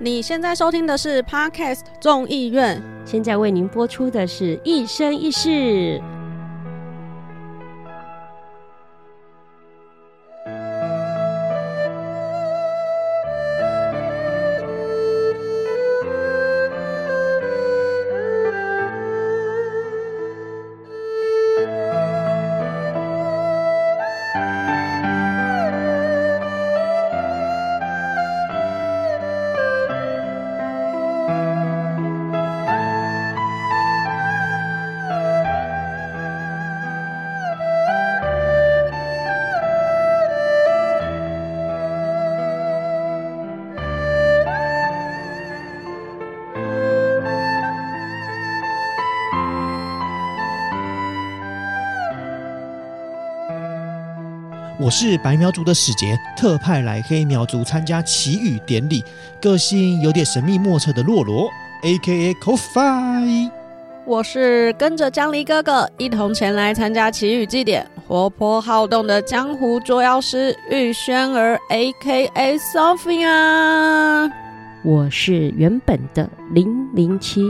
你现在收听的是 Podcast 众议院，现在为您播出的是《一生一世》。我是白苗族的使节，特派来黑苗族参加祈雨典礼，个性有点神秘莫测的洛罗，A.K.A. c o f i。我是跟着江离哥哥一同前来参加祈雨祭典，活泼好动的江湖捉妖师玉轩儿，A.K.A. Sophia。我是原本的零零七，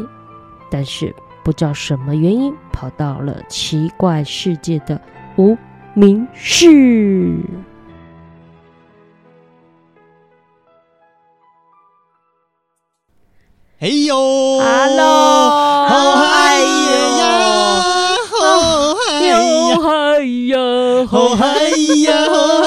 但是不知道什么原因跑到了奇怪世界的无名氏。哎呦 Hello，好嗨哎呀，好嗨呀，嗨呀，好嗨呀，好嗨呀，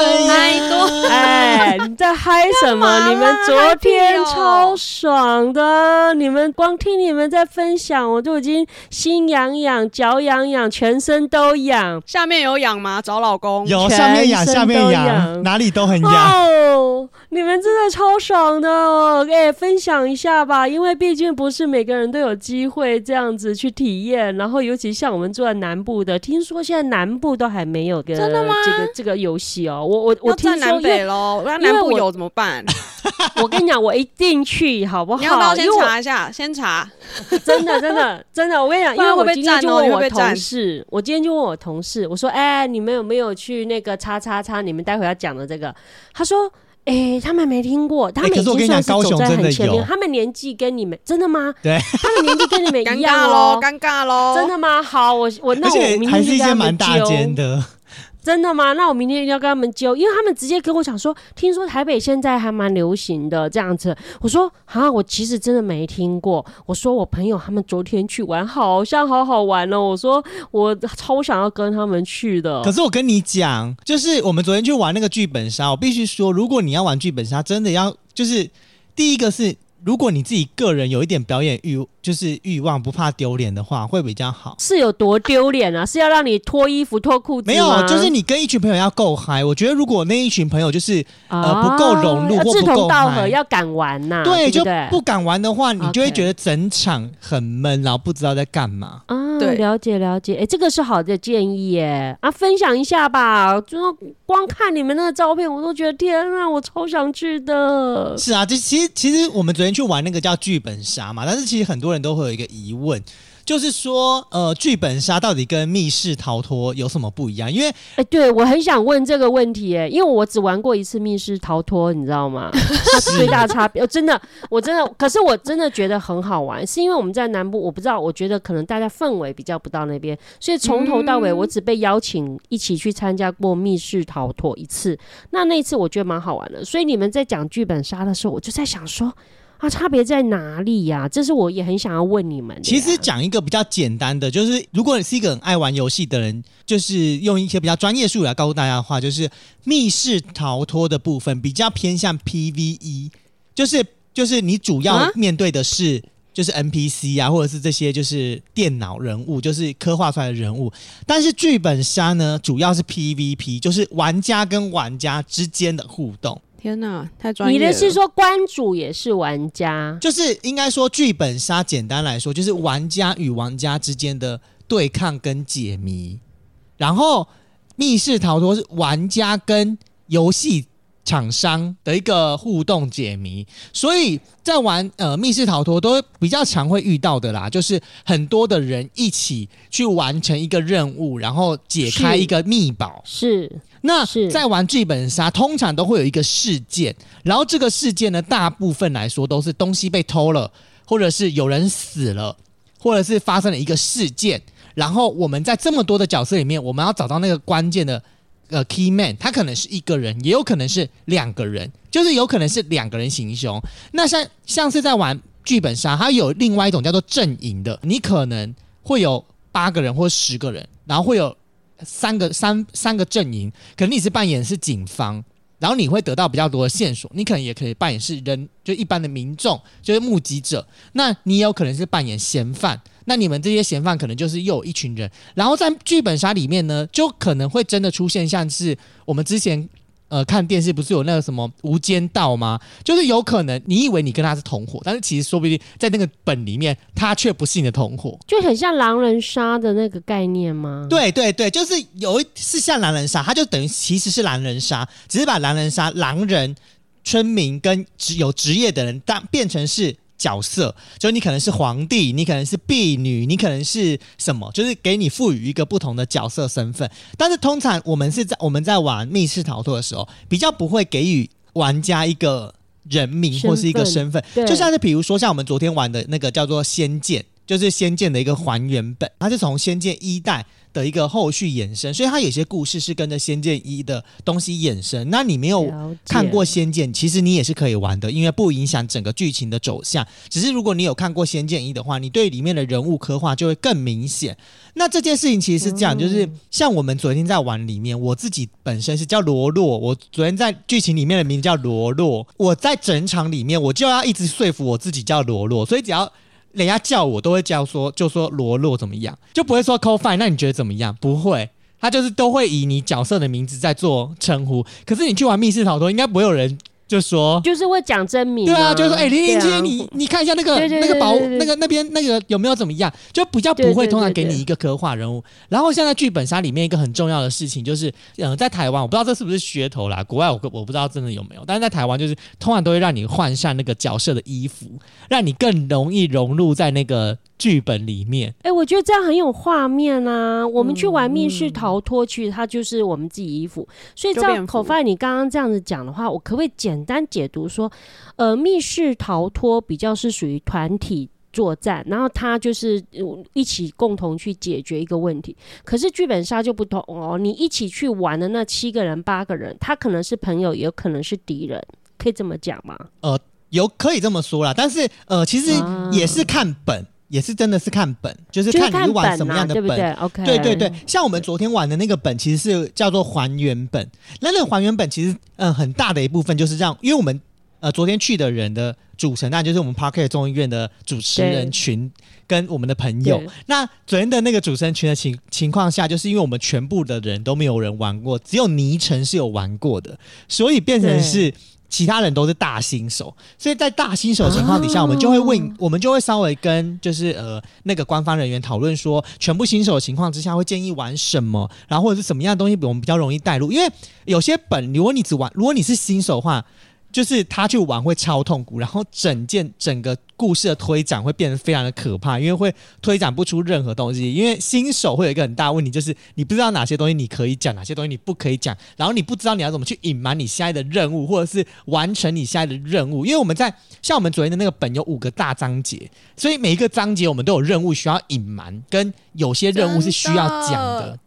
在嗨什么？你们昨天超爽的，你们光听你们在分享，我就已经心痒痒、脚痒痒，全身都痒。下面有痒吗？找老公。有全上面痒，下面痒，哪里都很痒。哦，你们真的超爽的哦！哎，分享一下吧，因为毕竟不是每个人都有机会这样子去体验，然后尤其像我们住在南部的，听说现在南部都还没有个真的吗这个这个游戏哦。我我我听南北喽，南部有怎么办？我跟你讲，我一定去，好不好？你要不要先查一下？先查。真的，真的，真的，我跟你讲，因为我今天就问我被同事，我今天就问我同事，我说，哎、你们有没有去那个叉叉叉？你们待会要讲的这个？他说。哎、他们没听过，他们可是我跟已经算是你讲高雄走在真的很前面。有他们年纪跟你们真的吗？对，他们年纪跟你们一样喽哦，，尴尬喽。真的吗？好，我我那我还是一些蛮大间的，真的吗？那我明天一定要跟他们揪，因为他们直接跟我讲说，听说台北现在还蛮流行的这样子。我说啊，我其实真的没听过。我说我朋友他们昨天去玩，好像好好玩哦。我说我超想要跟他们去的。可是我跟你讲，就是我们昨天去玩那个剧本杀，我必须说，如果你要玩剧本杀，真的要就是第一个是，如果你自己个人有一点表演欲，就是欲望不怕丢脸的话，会比较好。是有多丢脸啊？是要让你脱衣服脱裤子没有，就是你跟一群朋友要够嗨。我觉得如果那一群朋友就是呃啊不够融入志或不够同道合，要敢玩呐、对，就不敢玩的话，你就会觉得整场很闷，然后不知道在干嘛。啊，对了解了解，哎、这个是好的建议耶，啊，分享一下吧。就光看你们那个照片，我都觉得天啊，我超想去的。是啊，就其实其实我们昨天去玩那个叫剧本杀嘛，但是其实很多人都会有一个疑问，就是说呃，剧本杀到底跟密室逃脱有什么不一样？因为哎、对我很想问这个问题，哎，因为我只玩过一次密室逃脱，你知道吗？它最大差别，哦真的，我真的，可是我真的觉得很好玩，是因为我们在南部，我不知道，我觉得可能大家氛围比较不到那边，所以从头到尾，我只被邀请一起去参加过密室逃脱一次，那那一次我觉得蛮好玩的，所以你们在讲剧本杀的时候，我就在想说。啊，差别在哪里呀、这是我也很想要问你们。其实讲一个比较简单的，就是如果你是一个很爱玩游戏的人，就是用一些比较专业术语来告诉大家的话，就是密室逃脱的部分比较偏向 PVE，就是就是你主要啊面对的是。就是 NPC 啊，或者是这些就是电脑人物，就是刻画出来的人物。但是剧本杀呢，主要是 PVP，就是玩家跟玩家之间的互动。天哪，太专业了。你的是说关主也是玩家？就是应该说，剧本杀简单来说，就是玩家与玩家之间的对抗跟解谜，然后密室逃脱是玩家跟游戏厂商的一个互动解谜，所以在玩呃密室逃脱都比较常会遇到的啦，就是很多的人一起去完成一个任务，然后解开一个密宝。是那是在玩剧本杀，通常都会有一个事件，然后这个事件呢，大部分来说都是东西被偷了，或者是有人死了，或者是发生了一个事件，然后我们在这么多的角色里面，我们要找到那个关键的呃 key man，他可能是一个人，也有可能是两个人，就是有可能是两个人行凶。那像像是在玩剧本杀，它有另外一种叫做阵营的，你可能会有八个人或十个人，然后会有三个三三个阵营，可能你是扮演是警方，然后你会得到比较多的线索，你可能也可以扮演是人，就一般的民众，就是目击者，那你也有可能是扮演嫌犯。那你们这些嫌犯可能就是又有一群人，然后在剧本杀里面呢，就可能会真的出现像是我们之前呃看电视不是有那个什么无间道吗？就是有可能你以为你跟他是同伙，但是其实说不定在那个本里面他却不是你的同伙。就很像狼人杀的那个概念吗？，对对对，就是有一是像狼人杀，他就等于其实是狼人杀，只是把狼人杀狼人、村民跟职有职业的人当变成是角色，就你可能是皇帝，你可能是婢女，你可能是什么，就是给你赋予一个不同的角色身份。但是通常我们是在我们在玩密室逃脱的时候，比较不会给予玩家一个人名或是一个身份，对就像是比如说像我们昨天玩的那个叫做《仙剑》，就是《仙剑》的一个还原本，它是从《仙剑》一代的一个后续衍生，所以它有些故事是跟着《仙剑一》的东西衍生。那你没有看过《仙剑》，其实你也是可以玩的，因为不影响整个剧情的走向。只是如果你有看过《仙剑一》的话，你对里面的人物刻画就会更明显。那这件事情其实是这样，就是像我们昨天在玩里面，我自己本身是叫罗洛，我昨天在剧情里面的名字叫罗洛，我在整场里面我就要一直说服我自己叫罗洛，所以只要。人家叫我都会叫说，就说罗洛怎么样，就不会说 co fine。那你觉得怎么样？不会，他就是都会以你角色的名字在做称呼。可是你去玩密室逃脱，应该不会有人就说，就是会讲真名、对啊，就是说，哎、林林姐，啊你你看一下那个那个保对对对那个那边那个有没有怎么样？就比较不会通常给你一个刻画人物。然后现在剧本杀里面一个很重要的事情就是，呃，在台湾我不知道这是不是噱头啦，国外我我不知道真的有没有，但是在台湾就是通常都会让你换上那个角色的衣服，让你更容易融入在那个剧本里面。哎、我觉得这样很有画面啊！我们去玩密室嗯逃脱，其实它就是我们自己衣服。所以照口饭你刚刚这样子讲的话，我可不可以简单解读说，呃，密室逃脱比较是属于团体。作战，然后他就是呃一起共同去解决一个问题。可是剧本杀就不同哦，你一起去玩的那七个人、八个人，他可能是朋友，也有可能是敌人，可以这么讲吗？呃有可以这么说啦，但是呃，其实啊也是看本，也是真的是看本，就是看你是玩，什么样的本。对不对？OK，对对对，像我们昨天玩的那个本，其实是叫做还原本。那那个还原本其实，嗯、很大的一部分就是让，因为我们呃昨天去的人的组成，那就是我们 Parket 众议院的主持人群跟我们的朋友。那昨天的那个主持人群的情情况下，就是因为我们全部的人都没有人玩过，只有倪晨是有玩过的，所以变成是。其他人都是大新手，所以在大新手的情况底下，我们就会问哦，我们就会稍微跟就是呃那个官方人员讨论说，全部新手的情况之下会建议玩什么，然后或者是什么样的东西我们比较容易带入，因为有些本如果你只玩，如果你是新手的话。就是他去玩会超痛苦，然后整件整个故事的推展会变得非常的可怕，因为会推展不出任何东西。因为新手会有一个很大问题，就是你不知道哪些东西你可以讲，哪些东西你不可以讲，然后你不知道你要怎么去隐瞒你现在的任务，或者是完成你现在的任务。因为我们在像我们昨天的那个本有五个大章节，所以每一个章节我们都有任务需要隐瞒，跟有些任务是需要讲的的。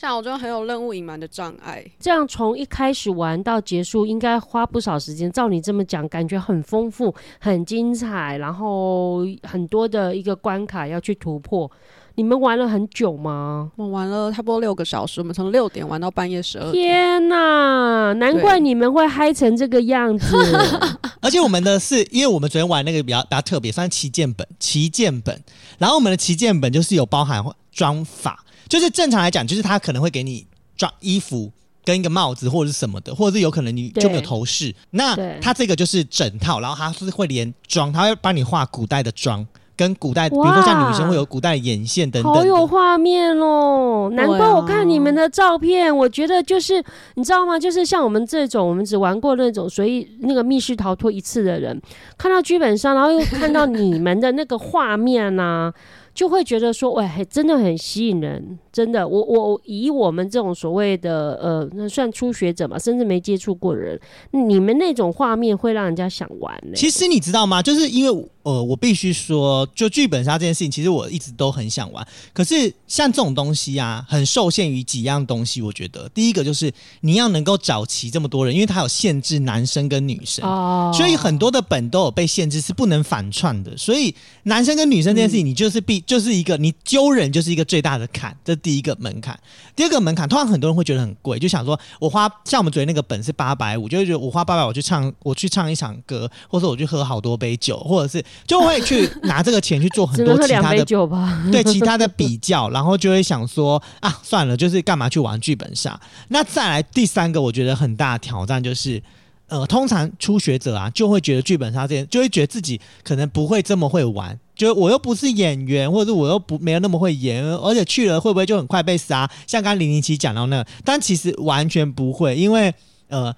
像我就很有任务隐瞒的障碍，这样从一开始玩到结束，应该花不少时间。照你这么讲，感觉很丰富、很精彩，然后很多的一个关卡要去突破。你们玩了很久吗？我们玩了差不多六个小时，我们从六点玩到半夜十二点。天哪，难怪你们会嗨成这个样子。而且我们的是，因为我们昨天玩那个比较比较特别，算是旗舰本，旗舰本。然后我们的旗舰本就是有包含装法，就是正常来讲，就是他可能会给你装衣服。跟一个帽子或者是什么的，或者是有可能你就没有头饰，那对它这个就是整套，然后它是会连妆，它会帮你画古代的妆跟古代，比如说像女生会有古代的眼线等等好有。画面哦！难怪我看你们的照片，我觉得就是你知道吗？就是像我们这种，我们只玩过那种所以那个密室逃脱一次的人，看到剧本上，然后又看到你们的那个画面呐、就会觉得说，喂，嘿真的很吸引人，真的。我我我以我们这种所谓的呃，那算初学者嘛，甚至没接触过的人，你们那种画面会让人家想玩呢、其实你知道吗？就是因为呃，我必须说，就剧本杀这件事情，其实我一直都很想玩。可是像这种东西啊，很受限于几样东西。我觉得第一个就是你要能够找齐这么多人，因为它有限制男生跟女生。哦所以很多的本都有被限制，是不能反串的。所以男生跟女生这件事情，你就是必就是一个你揪人就是一个最大的坎，这第一个门槛。第二个门槛，通常很多人会觉得很贵，就想说我花像我们昨天那个本是八百五，就会觉得我花八百我去唱我去唱一场歌，或者我去喝好多杯酒，或者是就会去拿这个钱去做很多其他的 酒吧。对其他的比较，然后就会想说啊，算了，就是干嘛去玩剧本杀？那再来第三个，我觉得很大的挑战就是。呃，通常初学者啊，就会觉得剧本杀这件，就会觉得自己可能不会这么会玩，觉得我又不是演员，或者是我又不没有那么会演，而且去了会不会就很快被杀？像刚零零七讲到那，但其实完全不会，因为呃，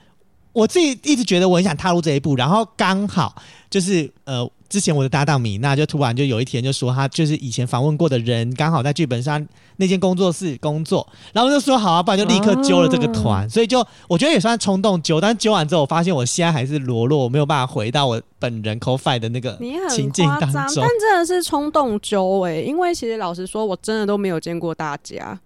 我自己一直觉得我很想踏入这一步，然后刚好就是呃，之前我的搭档米娜就突然就有一天就说，她就是以前访问过的人，刚好在剧本上那间工作室工作，然后就说好啊，不然就立刻揪了这个团，所以就我觉得也算冲动揪，但揪完之后，我发现我现在还是裸裸，我没有办法回到我本人 c o f i 的那个情境当，中。但。真的是冲动揪哎、因为其实老实说，我真的都没有见过大家，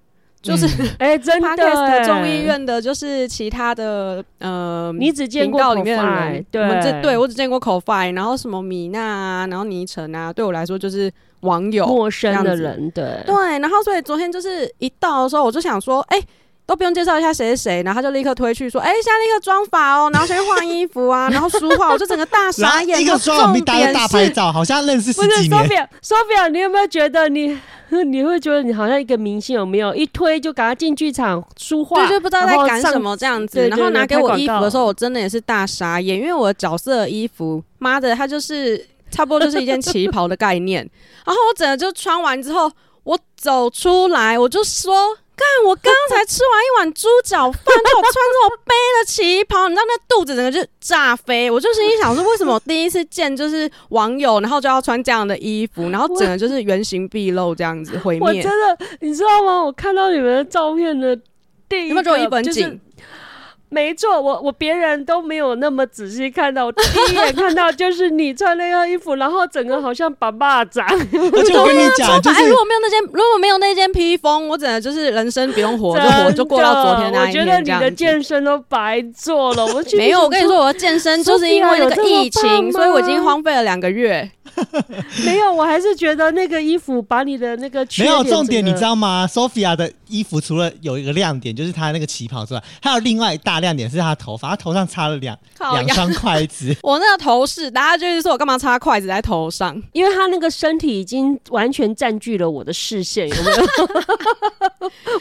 就是、嗯。哎、真的众议院的，就是其他的呃，你只见过频道里面的 Ko-Fi，人，对我们这对我只见过 c o f i 然后什么米娜啊，然后倪晨啊，对我来说就是网友，陌生的人，对。对，然后所以昨天就是一到的时候，我就想说，哎、都不用介绍一下谁是谁，然后他就立刻推去说，哎、现在立刻妆发哦，然后先换衣服啊，然后梳化，我就整个大傻眼。一个重点是大拍照，好像认识不是十几年。Sophia，Sophia，你有没有觉得你 你会觉得你好像一个明星？有没有一推就赶快进剧场书画，对，就不知道在赶什么这样子。然后拿给我衣服的时候，我真的也是大傻眼，因为我的角色的衣服，妈的，它就是差不多就是一件旗袍的概念。然后我整个就穿完之后，我走出来，我就说。干！我刚才吃完一碗猪脚饭，就我穿着我背的旗袍，你知道那肚子整个就炸飞。我就心里想说，为什么我第一次见就是网友，然后就要穿这样的衣服，然后整个就是原形毕露这样子毁灭。我真的，你知道吗？我看到你们的照片的第一个，有没有一本就是景？没错，我我别人都没有那么仔细看到，我第一眼看到就是你穿那个衣服，然后整个好像把蚂蚱。而且我跟你讲，就哎、是如果没有那件，如果没有那件披风，我真的就是人生不用活，就活就过到昨天那一真的我觉得你的。健身都白做了，我没有，我跟你说，，我的健身就是因为那个疫情，所以我已经荒废了两个月。没有，我还是觉得那个衣服把你的那个缺没有重点，你知道吗？Sophia 的衣服除了有一个亮点，就是她那个旗袍之外，还有另外一大亮点是她的头发，她头上插了两！两双筷子。我那个头饰，大家就是说我干嘛插筷子在头上？因为她那个身体已经完全占据了我的视线，有没有？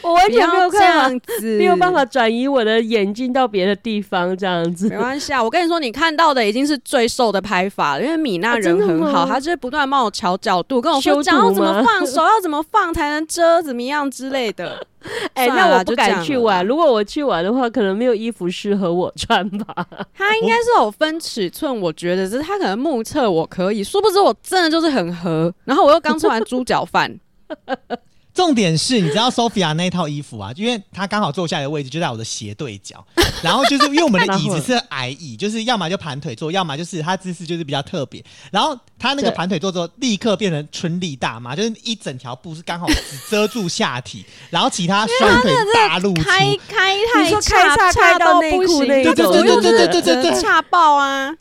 我完全没有要这，样子，没有办法。转移我的眼睛到别的地方，这样子没。关系啊，我跟你说，你看到的已经是最瘦的拍法了，因为米娜人很好，吗她就是不断帮我调角度，跟我说修脚要怎么放，手要怎么放才能遮，怎么样之类的。哎、那我不敢去玩。如果我去玩的话，可能没有衣服适合我穿吧。他应该是有分尺寸，我觉得只是他可能目测我可以，殊不知我真的就是很合。然后我又刚吃完猪脚饭，重点是，你知道 Sophia 那套衣服啊，因为她刚好坐下来的位置就在我的斜对角，然后就是因为我们的椅子是矮椅，就是要么就盘腿坐，要么就是她姿势就是比较特别。然后她那个对盘腿坐之后，立刻变成春丽大妈，就是一整条布是刚好只遮住下体，然后其他双腿大露出。开开太叉开到到内裤不行，那种对对对对对对差爆啊！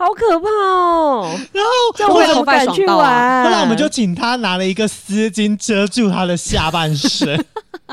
好可怕哦！然后这样我怎么敢去后来玩？后来我们就请他拿了一个丝巾遮住他的下半身。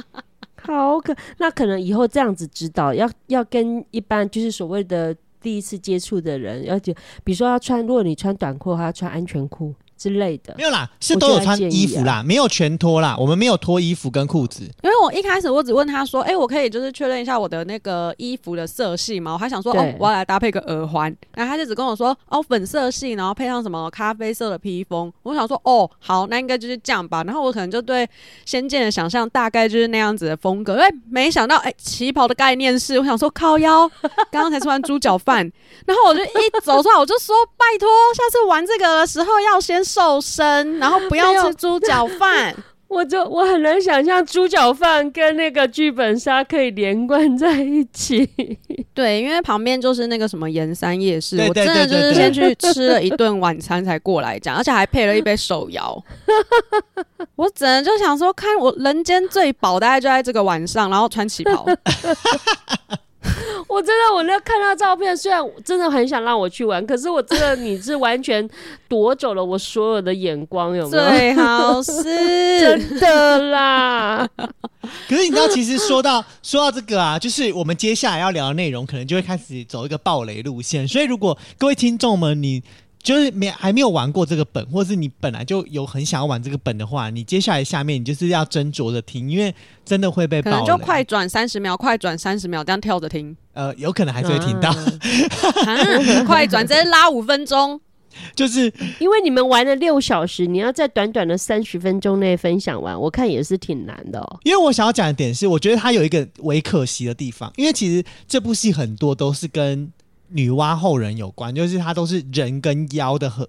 好可，那可能以后这样子指导，要要跟一般就是所谓的第一次接触的人，要就比如说要穿，如果你穿短裤还，要穿安全裤之类的没。有啦，是都有穿衣服啦，没有全脱啦，我们没有脱衣服跟裤子。因为为我一开始我只问他说，哎、我可以就是确认一下我的那个衣服的色系吗？我还想说，哦，我要来搭配个耳环，然后他就只跟我说，哦，粉色系，然后配上什么咖啡色的披风。我想说，哦，好，那应该就是这样吧。然后我可能就对《仙剑》的想象大概就是那样子的风格，哎，没想到，哎，旗袍的概念是，我想说靠腰，刚刚才吃完猪脚饭，然后我就一走出来，我就说，拜托，下次玩这个的时候要先瘦身，然后不要吃猪脚饭。我就我很难想象猪脚饭跟那个剧本杀可以连贯在一起。对，因为旁边就是那个什么盐山夜市，对对我真的对对就是先去吃了一顿晚餐才过来讲，而且还配了一杯手摇。我只能就想说，看我人间最饱，大概就在这个晚上，然后穿旗袍。我真的，我那看到照片，虽然真的很想让我去玩，可是我真的你是完全夺走了我所有的眼光，有没有？最好是 真的啦，可是你知道，其实说到说到这个啊，就是我们接下来要聊的内容，可能就会开始走一个暴雷路线。所以，如果各位听众们，你就是没还没有玩过这个本，或是你本来就有很想要玩这个本的话，你接下来下面你就是要斟酌着听，因为真的会被可暴雷。能就快转三十秒，快转三十秒，这样跳着听。呃，有可能还是会听到，快转直接拉五分钟。就是因为你们玩了六小时，你要在短短的三十分钟内分享完，我看也是挺难的哦。因为我想要讲的点是，我觉得它有一个微可惜的地方，因为其实这部戏很多都是跟女娲后人有关，就是它都是人跟妖的和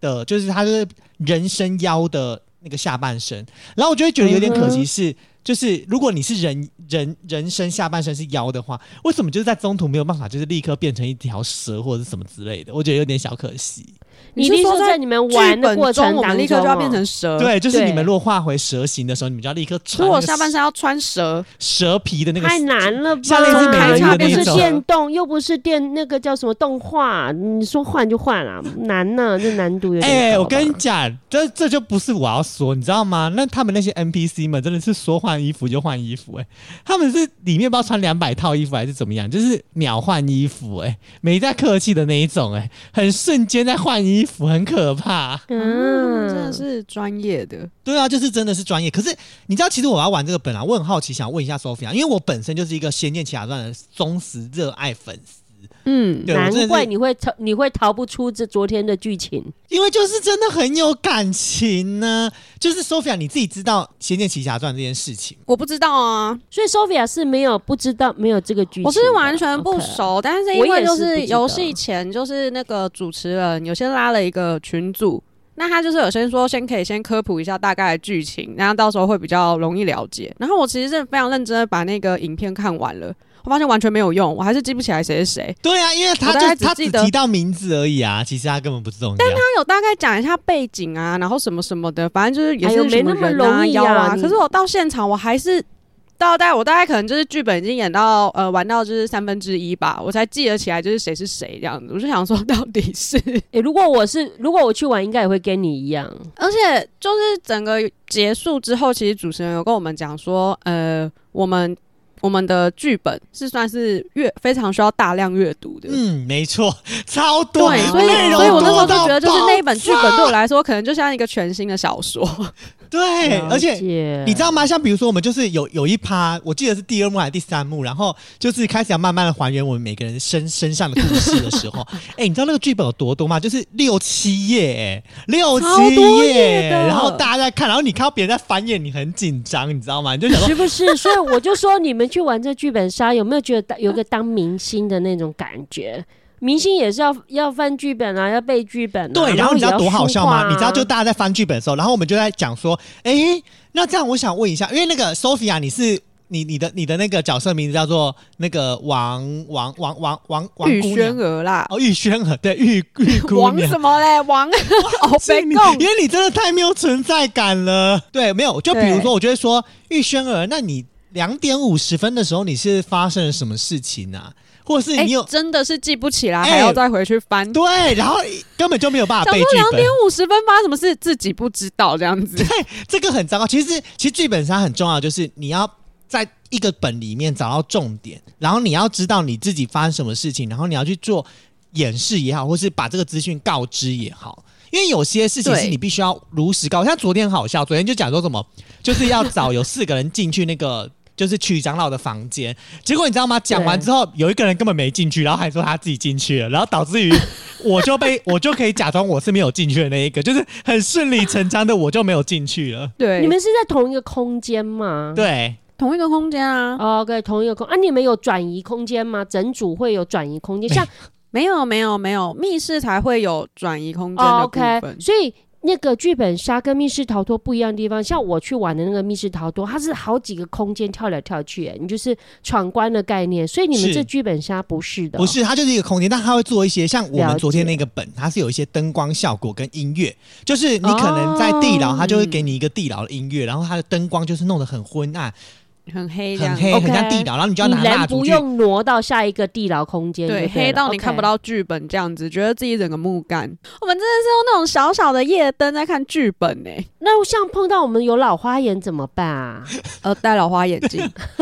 的，就是它是人生妖的那个下半身，然后我就会觉得有点可惜是。就是如果你是人人人生下半身是妖的话，为什么就是在中途没有办法就是立刻变成一条蛇或者是什么之类的？我觉得有点小可惜。你一定说在你们玩的过程中立刻就要变成蛇。，对，就是你们如果化回蛇形的时候，你们就要立刻所以我穿如果下半身要穿蛇。蛇皮的那个太难了吧？像类似美人鱼的那又不是电动，又不是电那个叫什么动画，你说换就换啊，难呢，这难度有点哎、我跟你讲，这这就不是我要说，你知道吗？那他们那些 NPC 们真的是说换衣服就换衣服、哎，他们是里面不知道穿两百套衣服还是怎么样，就是秒换衣服、哎，没在客气的那一种、哎，很瞬间在换衣服，很可怕。嗯，真的嗯，是专业的。对啊，就是真的是专业。可是你知道，其实我要玩这个本啊，我很好奇，想问一下 Sophia，因为我本身就是一个《仙剑奇侠传》的忠实热爱粉丝。嗯，难怪你会逃，你会逃不出这昨天的剧情。因为就是真的很有感情呢、就是 Sophia，你自己知道《仙剑奇侠传》这件事情我不知道啊，所以 Sophia 是没有不知道没有这个剧情，我是完全不熟，但是因为就是游戏前就是那个主持人有先拉了一个群组，那他就是有先说先可以先科普一下大概的剧情，然后到时候会比较容易了解。然后我其实是非常认真的把那个影片看完了，我发现完全没有用，我还是记不起来谁是谁。对啊，因为他就他只只记得提到名字而已啊，其实他根本不重要。他有大概讲一下背景啊，然后什么什么的，反正就是也是没那么容易啊啊。可是我到现场，我还是到大概我大概可能就是剧本已经演到呃玩到就是三分之一吧，我才记得起来就是谁是谁这样子。我就想说到底是，诶，如果我是如果我去玩，应该也会跟你一样。而且就是整个结束之后，其实主持人有跟我们讲说，呃，我们。我们的剧本是算是阅非常需要大量阅读的，嗯，没错，超多，对，所以内容所以我那时候觉得，就是那一本剧本对我来说，可能就像一个全新的小说。对，而且你知道吗？像比如说，我们就是有有一趴，我记得是第二幕还是第三幕，然后就是开始要慢慢的还原我们每个人身身上的故事的时候，哎、你知道那个剧本有多多吗？就是六七页，哎，六七页然后大家在看，然后你看到别人在翻页，你很紧张，你知道吗？你就想说，是不是？所以我就说，你们去玩这剧本杀，有没有觉得当有个当明星的那种感觉？明星也是要要翻剧本啊，要背剧本、啊。对，然后你知道多好笑吗？你知道就大家在翻剧本的时候，然后我们就在讲说，哎、那这样我想问一下，因为那个 Sophia，你是你你的你的那个角色名字叫做那个王王王王王王玉轩。儿啦，哦，玉轩儿对玉玉姑王什，么嘞？王哦，被供因为你真的太没有存在感了。对，没有，就比如说，我就会说玉轩儿，那你两点五十分的时候，你是发生了什么事情啊？或者是哎你有、真的是记不起来，哎还要再回去翻。对，然后根本就没有办法背剧本想说两点。五十分发生什么事，自己不知道这样子。对这个很糟糕。其实，其实剧本杀很重要，就是你要在一个本里面找到重点，然后你要知道你自己发生什么事情，然后你要去做演示也好，或是把这个资讯告知也好。因为有些事情是你必须要如实告。像昨天好笑，昨天就讲说什么，就是要找有四个人进去那个。就是曲长老的房间，结果你知道吗？讲完之后，有一个人根本没进去，然后还说他自己进去了，然后导致于我就被我就可以假装我是没有进去的那一个，就是很顺理成章的我就没有进去了。对，你们是在同一个空间吗？对，同一个空间啊？哦，OK，同一个空啊，你们有转移空间吗？整组会有转移空间，像没有没有没有，密室才会有转移空间哦的部，OK，分。所以那个剧本杀跟密室逃脱不一样的地方，像我去玩的那个密室逃脱，它是好几个空间跳来跳去，哎你就是闯关的概念。所以你们是这剧本杀不是的哦、不是，它就是一个空间，但它会做一些像我们昨天那个本，它是有一些灯光效果跟音乐，就是你可能在地牢，哦它就会给你一个地牢的音乐，然后它的灯光就是弄得很昏暗、很黑这样，很黑、OK 很像地牢，然后你就要你拿蜡人不去。用挪到下一个地牢空间就对黑到你看不 OK。到剧本这样子，觉得自己整个木干。我们真的是用那种小小的夜灯在看剧本呢、那像碰到我们有老花眼怎么办啊？呃，戴老花眼镜，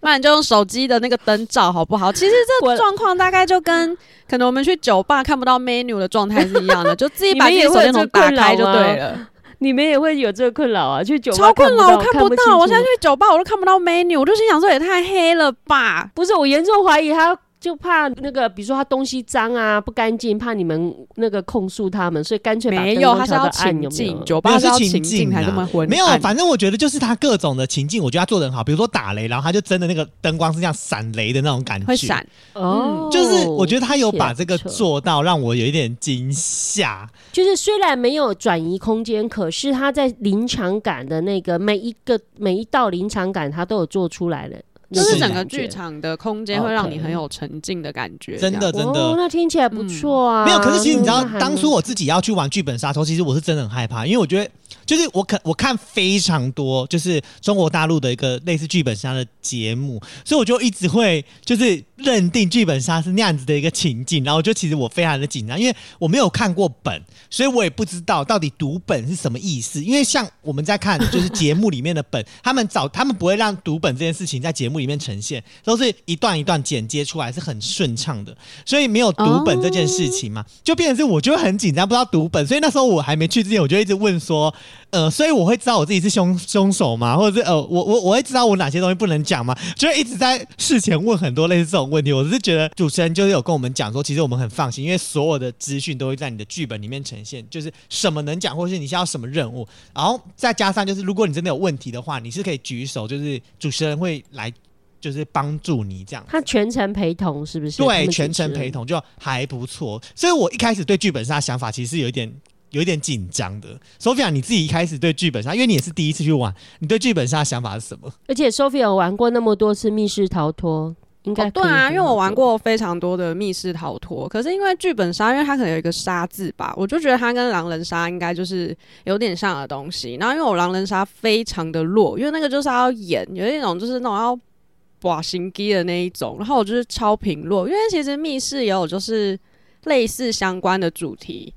不然你就用手机的那个灯照好不好？其实这我状况大概就跟可能我们去酒吧看不到 menu 的状态是一样的，就自己 把自己你们也会有手电筒打开就吗对了。你们也会有这个困扰啊？去酒吧超困扰，我看看不到。我现在去酒吧我都看不到 menu，我就心想说也太黑了吧。不是我严重怀疑他。就怕那个，比如说他东西脏啊、不干净，怕你们那个控诉他们，所以干脆把没有，他是要调到暗，有没情境，有？酒吧是情情境境啊才这么昏。没有，反正我觉得就是他各种的情境，我觉得他做的很好。比如说打雷，然后他就真的那个灯光是这样闪雷的那种感觉，会闪。哦，就是我觉得他有把这个做到，让我有一点惊吓。就是虽然没有转移空间，可是他在临场感的那个每一个每一道临场感，他都有做出来了。就是是整个剧场的空间会让你很有沉浸的感觉，真的真的哦，那听起来不错啊。没有，可是其实你知道，当初我自己要去玩剧本杀的时候，其实我是真的很害怕，因为我觉得就是我可我看非常多就是中国大陆的一个类似剧本杀的节目，所以我就一直会就是认定剧本杀是那样子的一个情境，然后就其实我非常的紧张，因为我没有看过本，所以我也不知道到底读本是什么意思。因为像我们在看就是节目里面的本，他们找他们不会让读本这件事情在节目里面呈现，都是一段一段剪接出来，是很顺畅的，所以没有读本这件事情嘛，就变成是我就会很紧张，不知道读本，所以那时候我还没去之前，我就一直问说，呃，所以我会知道我自己是凶凶手吗？或者是呃，我我我会知道我哪些东西不能讲吗？就会一直在事前问很多类似这种问题。我是觉得主持人就是有跟我们讲说，其实我们很放心，因为所有的资讯都会在你的剧本里面呈现，就是什么能讲，或是你需要什么任务，然后再加上就是如果你真的有问题的话，你是可以举手，就是主持人会来。就是帮助你这样，他全程陪同是不是？对，全程陪。同就还不错。所以我一开始对剧本杀想法其实是有一点有一点紧张的。Sophia，你自己一开始对剧本杀，因为你也是第一次去玩，你对剧本杀想法是什么？而且 Sophia 有玩过那么多次密室逃脱，应该、哦，对啊，因为我玩。过非常多的密室逃脱，可是因为剧本杀，因为它可能有一个“杀”字吧，我就觉得它跟狼人杀应该就是有点像的东西。然后因为我狼人杀非常的弱，因为那个就是要演，有一种就是那种要把心机的那一种，然后我就是超平弱，因为其实密室也有就是类似相关的主题。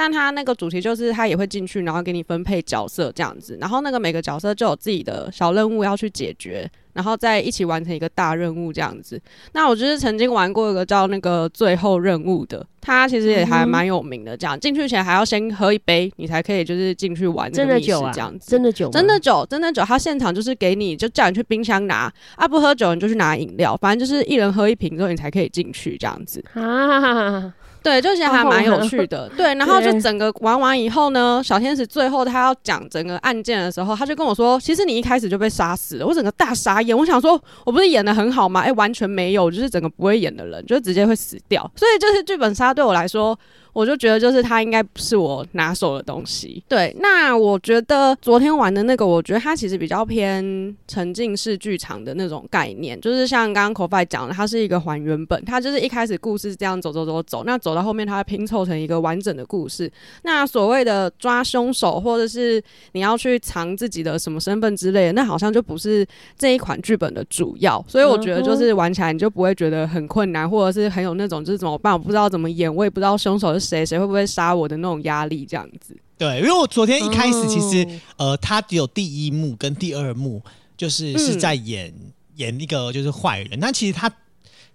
但它那个主题就是他也会进去，然后给你分配角色这样子，然后那个每个角色就有自己的小任务要去解决，然后再一起完成一个大任务这样子。那我就是曾经玩过一个叫那个最后任务的，它其实也还蛮有名的。这样进去前还要先喝一杯，你才可以就是进去玩真的酒啊，这样子。真的酒吗，真的酒，真的酒，他现场就是给你，就叫你去冰箱拿啊，不喝酒你就去拿饮料，反正就是一人喝一瓶之后你才可以进去这样子。啊，对，就其实还蛮有趣的。对，然后就整个玩完以后呢，小天使最后他要讲整个案件的时候，他就跟我说：“其实你一开始就被杀死了。”我整个大傻眼，我想说，我不是演的很好吗？哎、完全没有，就是整个不会演的人，就直接会死掉。所以就是剧本杀对我来说。我就觉得，就是它应该不是我拿手的东西。对，那我觉得昨天玩的那个，我觉得它其实比较偏沉浸式剧场的那种概念，就是像刚刚 Kofi 讲的，它是一个还原本，它就是一开始故事这样走走走走，那走到后面它拼凑成一个完整的故事。那所谓的抓凶手，或者是你要去藏自己的什么身份之类的，那好像就不是这一款剧本的主要。所以我觉得就是玩起来你就不会觉得很困难，或者是很有那种就是怎么办，我不知道怎么演，我也不知道凶手是谁，谁会不会杀我的那种压力，这样子。对，因为我昨天一开始其实、哦呃，他只有第一幕跟第二幕，就是嗯是在演、演一个就是坏人。但其实他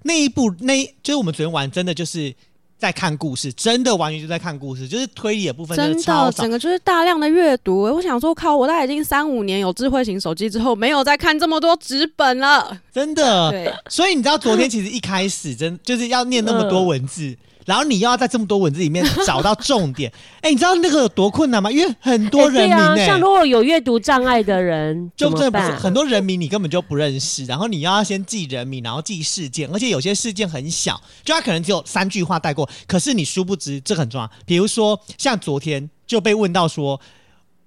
那一部那就是我们昨天玩真的就是在看故事，真的完全就在看故事，就是推理的部分真的，整。个就是大量的阅读。我想说，靠，我大概已经三五年有智慧型手机之后，没有再看这么多纸本了。真的，对，所以你知道昨天其实一开始真就是要念那么多文字，然后你又要在这么多文字里面找到重点。哎、你知道那个有多困难吗？因为很多人名像如果有阅读障碍的人，就真的不是？很多人名你根本就不认识，然后你要先记人名，然后记事件，而且有些事件很小，就他可能只有三句话带过，可是你殊不知这很重要。比如说像昨天就被问到说。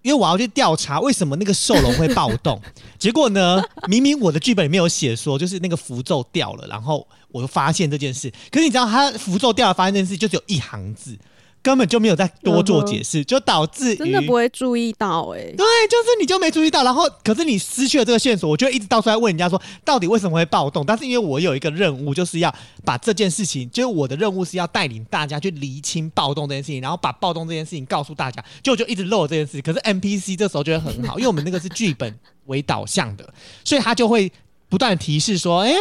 因为我要去调查为什么那个兽龙会暴动，结果呢，明明我的剧本里面有写说，就是那个符咒掉了，然后我就发现这件事。可是你知道，他符咒掉了，发现这件事就只有一行字，根本就没有再多做解释，就导致真的不会注意到哎、对，就是你就没注意到，然后可是你失去了这个线索，我就一直到处在问人家说，到底为什么会暴动？但是因为我有一个任务，就是要把这件事情，就是我的任务是要带领大家去厘清暴动这件事情，然后把暴动这件事情告诉大家，就我就一直漏这件事。可是 NPC 这时候就会很好，因为我们那个是剧本为导向的，所以他就会。不断提示说，哎、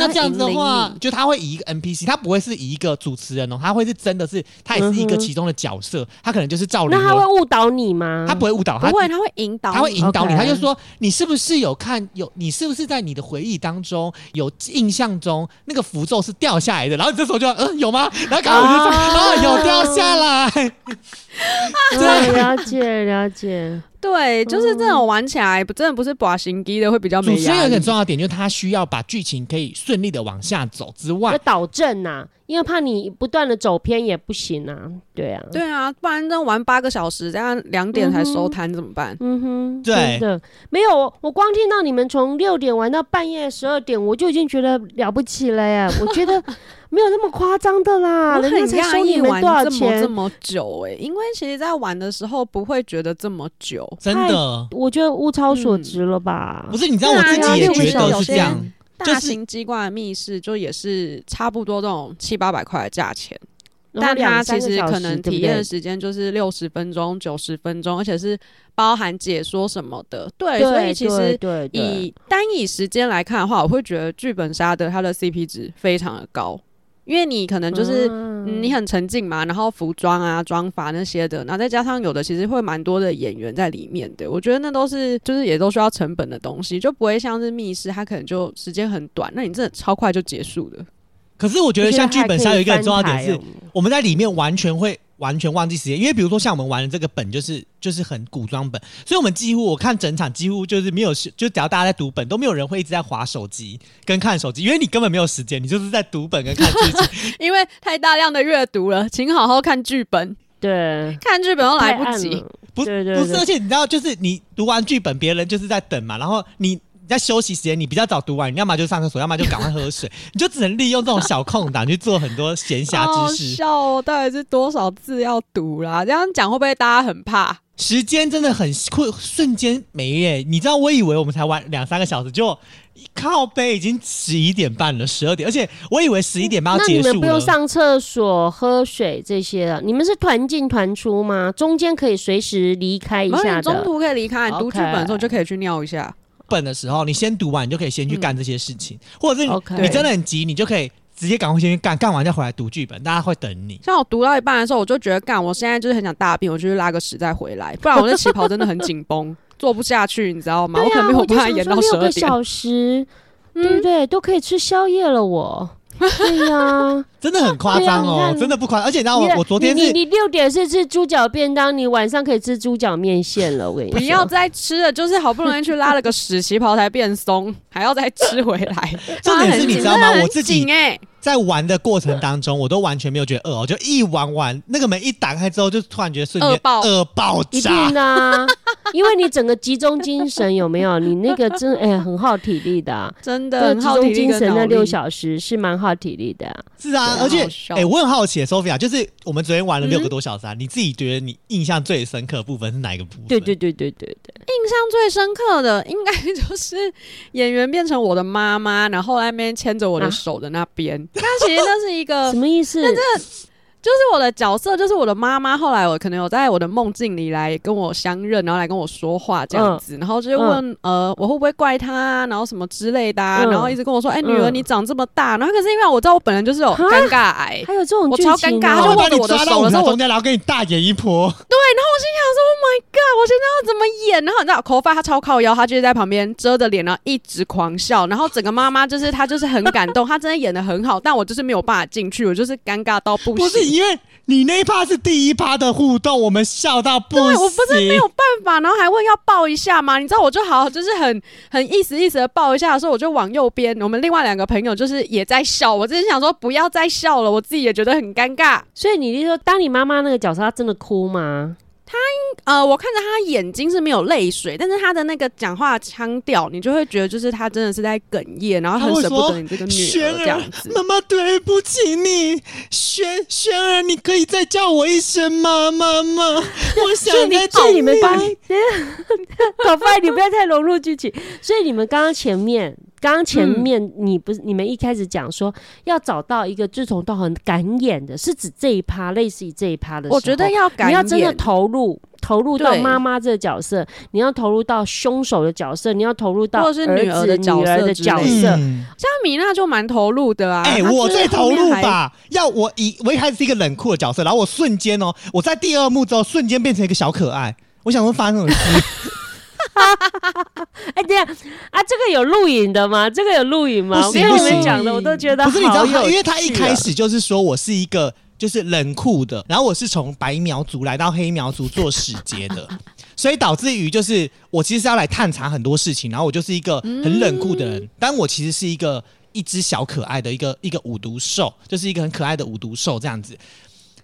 那这样子的话就他会以一个 NPC，他不会是以一个主持人哦，他会是真的是，他也是一个其中的角色，他可能就是赵灵那他会，误导你吗？他不会误导，他不会，他会引导你，他会引导你，他就说你是不是有看有，你是不是在你的回忆当中有印象中那个符咒是掉下来的？然后你这时候就嗯有吗？然后刚刚我就说啊啊有掉下来，对，了解了解。对，就是这种玩起来不真的不是把心机的，会比较主持人有没压力。一个很重要的点，就是他需要把剧情可以顺利的往下走之要外，导正呐、因为怕你不断的走偏也不行啊。对啊，对啊，不然那玩八个小时，这样两点才收摊怎么办？嗯哼，对真的没有。我光听到你们从六点玩到半夜十二点，我就已经觉得了不起了耶。我觉得没有那么夸张的啦，我人家很讶才收你异玩们多少这么这？么久哎、因为其实在玩的时候不会觉得这么久。真的我觉得物超所值了吧？不是你知道我自己也觉六个小时得是这样，就是大型机关的密室就也是差不多这种七八百块的价钱，但它其实可能体验的时间就是六十分钟、九十分钟，而且是包含解说什么的。对，对，所以其实以单以时间来看的话，我会觉得剧本杀的它的 CP 值非常的高，因为你可能就是。嗯嗯，你很沉浸嘛，然后服装啊、妆法那些的，然后再加上有的其实会蛮多的演员在里面的，我觉得那都是就是也都需要成本的东西，就不会像是密室，它可能就时间很短，那你真的超快就结束了。可是我觉得像剧本杀有一个很重要的点是我们在里面完全会完全忘记时间，因为比如说像我们玩的这个本就是就是很古装本，所以我们几乎我看整场几乎就是没有时，就只要大家在读本，都没有人会一直在划手机跟看手机，因为你根本没有时间，你就是在读本跟看剧情。因为太大量的阅读了，请好好看剧本，对，看剧本都来不及。不对对不是，而且你知道，就是你读完剧本，别人就是在等嘛，然后你。在休息时间，你比较早读完，你要么就上厕所，要么就赶快喝水，你就只能利用这种小空档去做很多闲暇好之事。笑哦，到底是多少字要读啦？这样讲会不会大家很怕？时间真的很会瞬间没耶！你知道，我以为我们才玩两三个小时，就靠背已经十一点半了，十二点，而且我以为十一点半要那你结束了。们不用上厕所、喝水这些了？你们是团进团出吗？中间可以随时离开一，下的。中途可以离开，你读剧本的时候就可以去尿一下。本的时候，你先读完，你就可以先去干这些事情，或者是你真的很急，你就可以直接赶快先去干，干完再回来读剧本，大家会等你。像我读到一半的时候，我就觉得干，我现在就是很想大便，我就去拉个屎再回来，不然我那旗袍真的很紧绷，做不下去，你知道吗？啊、我，可能没有办法演到十二点。六个小时，对不嗯，对？都可以吃宵夜了我。对呀，真的很夸张哦真的不夸张。而且你知道我我昨天你你你六点是吃猪脚便当，你晚上可以吃猪脚面线了。我跟你说，不要再吃了，就是好不容易去拉了个屎，旗袍才变松，还要再吃回来。重点是你知道吗我自己紧哎、在玩的过程当中，我都完全没有觉得饿哦，就一玩完那个门一打开之后，就突然觉得瞬间饿爆。饿爆一炸啊，因为你整个集中精神有没有？你那个真哎、很耗体力的啊、真的这集耗体力中精神那六小时是蛮耗体力的啊、是啊，对而且好笑哎、我很好奇，Sophia，就是我们昨天玩了嗯六个多小时啊，你自己觉得你印象最深刻的部分是哪一个部分？对对对对对对，印象最深刻的应该就是演员变成我的妈妈，然后在那边牵着我的手的那边。那其实那是一个什么意思？就是我的角色，就是我的妈妈。后来我可能有在我的梦境里来跟我相认，然后来跟我说话这样子，然后就问呃我会不会怪他，然后什么之类的，啊，然后一直跟我说，哎女儿你长这么大，然后可是因为我知道我本人就是有尴尬癌，还有这种我超尴尬，他就握着我的手的时候，我然后给你大演一波，对，然后我心想说，Oh my god，我现在要怎么演？然后你知道口发他超靠腰，他就是在旁边遮着脸，然后一直狂笑，然后整个妈妈就是他就是很感动，他真的演的很好，但我就是没有办法进去，我就是尴尬到不行。因为你那一趴是第一趴的互动，我们笑到不行。对，我不是没有办法，然后还问要抱一下吗？你知道，我就好就是很很意思意思的抱一下的时候，我就往右边，我们另外两个朋友就是也在笑。我真的想说不要再笑了，我自己也觉得很尴尬。所以你就说，当你妈妈那个角色，她真的哭吗？他呃，我看着他眼睛是没有泪水，但是他的那个讲话腔调，你就会觉得就是他真的是在哽咽，然后很舍不得你这个女儿这样子。妈妈对不起你，轩轩儿，你可以再叫我一声妈妈吗？我想在这里面。搞翻，你不要太融入剧情。所以你们刚刚前面。刚刚前面你不是你们一开始讲说要找到一个志同道合敢演的，是指这一趴，类似于这一趴的。我觉得要敢，你要真的投入，投入到妈妈这个角色，你要投入到凶手的角色，你要投入到或者是女儿的女儿的角色。像米娜就蛮投入的啊，哎，我最投入吧。要我一我一开始是一个冷酷的角色，然后我瞬间哦，我在第二幕之后瞬间变成一个小可爱。我想说发生什么事。哎，对啊，啊，这个有录影的吗？这个有录影吗？我跟你们，讲的我都觉得不是，你知道吗？因为他一开始就是说我是一个就是冷酷的，然后我是从白苗族来到黑苗族做使节的，所以导致于就是我其实是要来探查很多事情，然后我就是一个很冷酷的人，但我其实是一个一只小可爱的一个一个五毒兽，就是一个很可爱的五毒兽这样子。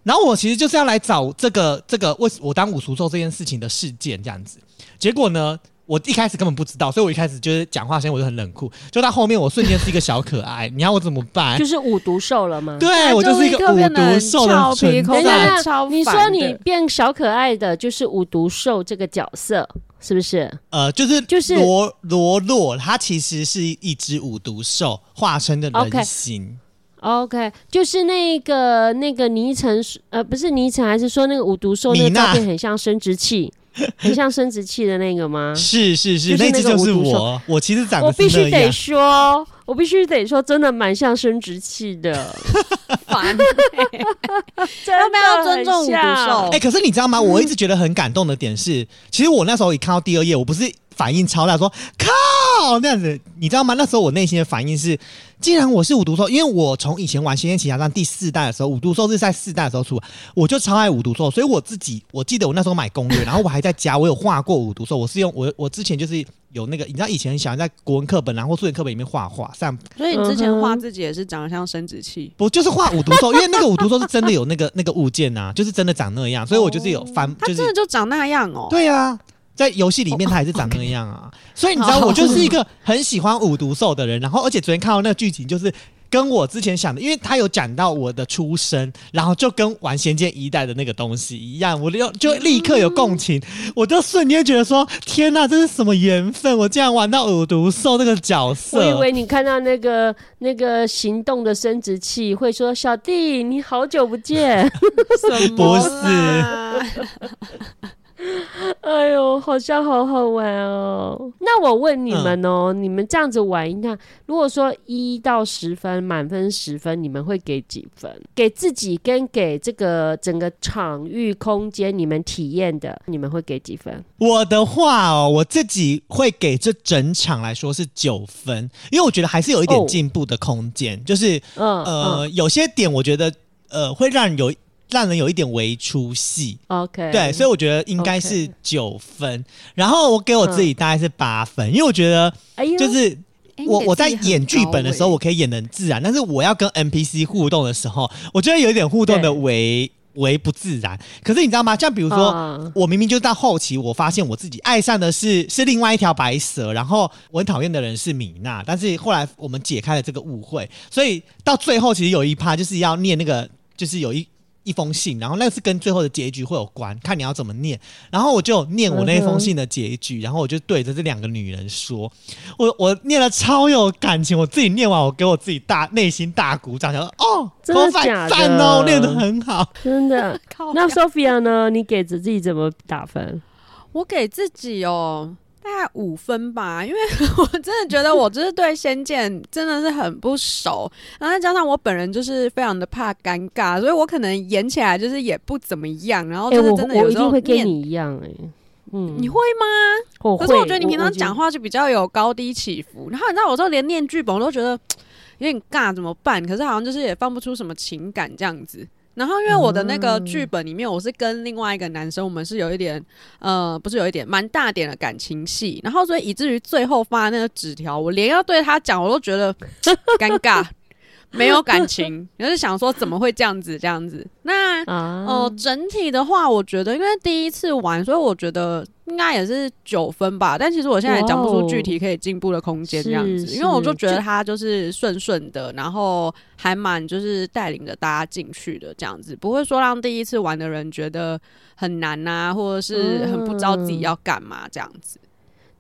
然后我其实就是要来找这个这个为我当五毒兽这件事情的事件这样子。结果呢？我一开始根本不知道，所以我一开始就是讲话声我就很冷酷，就到后面我瞬间是一个小可爱，你要我怎么办？就是五毒兽了吗？对，我就是一个五毒兽的存在。你说你变小可爱的就是五毒兽这个角色，是不是？呃，就是就是罗罗洛，它其实是一只五毒兽化身的人形。OK，就是那个那个泥尘，呃，不是泥尘，还是说那个五毒兽那个照片很像生殖器？很像生殖器的那个吗？是是是，那只就是我。我其实长得我必须得说，我必须得说，真的蛮像生殖器的。烦，要不要尊重五毒兽？哎，可是你知道吗？我一直觉得很感动的点是，其实我那时候一看到第二页，我不是反应超大，说靠哦那样子，你知道吗？那时候我内心的反应是。既然我是五毒兽，因为我从以前玩《仙剑奇侠传》第四代的时候，五毒兽是在四代的时候出，我就超爱五毒兽，所以我自己我记得我那时候买攻略，然后我还在家，我有画过五毒兽，我是用我我之前就是有那个，你知道以前很喜欢在国文课本然后数学课本里面画画，像所以你之前画自己也是长得像生殖器，不就是画五毒兽？因为那个五毒兽是真的有那个那个物件呐，就是真的长那样，所以我就是有翻，它真的就长那样哦，对啊。在游戏里面，他还是长那样啊，所以你知道，我就是一个很喜欢五毒兽的人。然后，而且昨天看到那个剧情，就是跟我之前想的，因为他有讲到我的出生，然后就跟玩《仙剑一代》的那个东西一样，我就就立刻有共情，我就瞬间觉得说：天哪，这是什么缘分？我竟然玩到五毒兽这个角色。我以为你看到那个那个行动的生殖器，会说：小弟，你好久不见。不是。哎呦，好像好好玩哦！那我问你们哦，你们这样子玩，一下，如果说一到十分，满分十分，你们会给几分？给自己跟给这个整个场域空间，你们体验的，你们会给几分？我的话哦，我自己会给这整场来说是九分，因为我觉得还是有一点进步的空间，就是嗯呃，有些点我觉得呃会让人有。让人有一点微出戏，OK，对，所以我觉得应该是九分。然后我给我自己大概是八分，因为我觉得，就是我我在演剧本的时候，我可以演的很自然，但是我要跟 NPC 互动的时候，我觉得有一点互动的微微不自然。可是你知道吗？像比如说，我明明就到后期，我发现我自己爱上的是是另外一条白蛇，然后我很讨厌的人是米娜，但是后来我们解开了这个误会，所以到最后其实有一趴就是要念那个，就是有一。一封信，然后那是跟最后的结局会有关，看你要怎么念。然后我就念我那封信的结局，然后我就对着这两个女人说，我我念了超有感情，我自己念完，我给我自己大内心大鼓掌，想说哦，真的假的赞哦，念得很好。真的。靠那 Sophia 呢？你给自己怎么打分？我给自己哦，大概五分吧，因为 我真的觉得我就是对《仙剑》真的是很不熟，然后再加上我本人就是非常的怕尴尬，所以我可能演起来就是也不怎么样，然后哎、就是真的有时候定会跟念你一样哎、嗯，你会吗？我会。可是我觉得你平常讲话就比较有高低起伏，然后你知道，有时候连念剧本我都觉得有点尬，怎么办？可是好像就是也放不出什么情感这样子。然后因为我的那个剧本里面，我是跟另外一个男生，我们是有一点呃，不是有一点蛮大点的感情戏，然后所以以至于最后发那个纸条，我连要对他讲，我都觉得尴尬。没有感情，就是想说怎么会这样子这样子？那啊，哦，整体的话，我觉得因为第一次玩，所以我觉得应该也是九分吧。但其实我现在也讲不出具体可以进步的空间这样子，因为我就觉得他就是顺顺的，然后还蛮就是带领着大家进去的这样子，不会说让第一次玩的人觉得很难呐、或者是很不知道自己要干嘛这样子。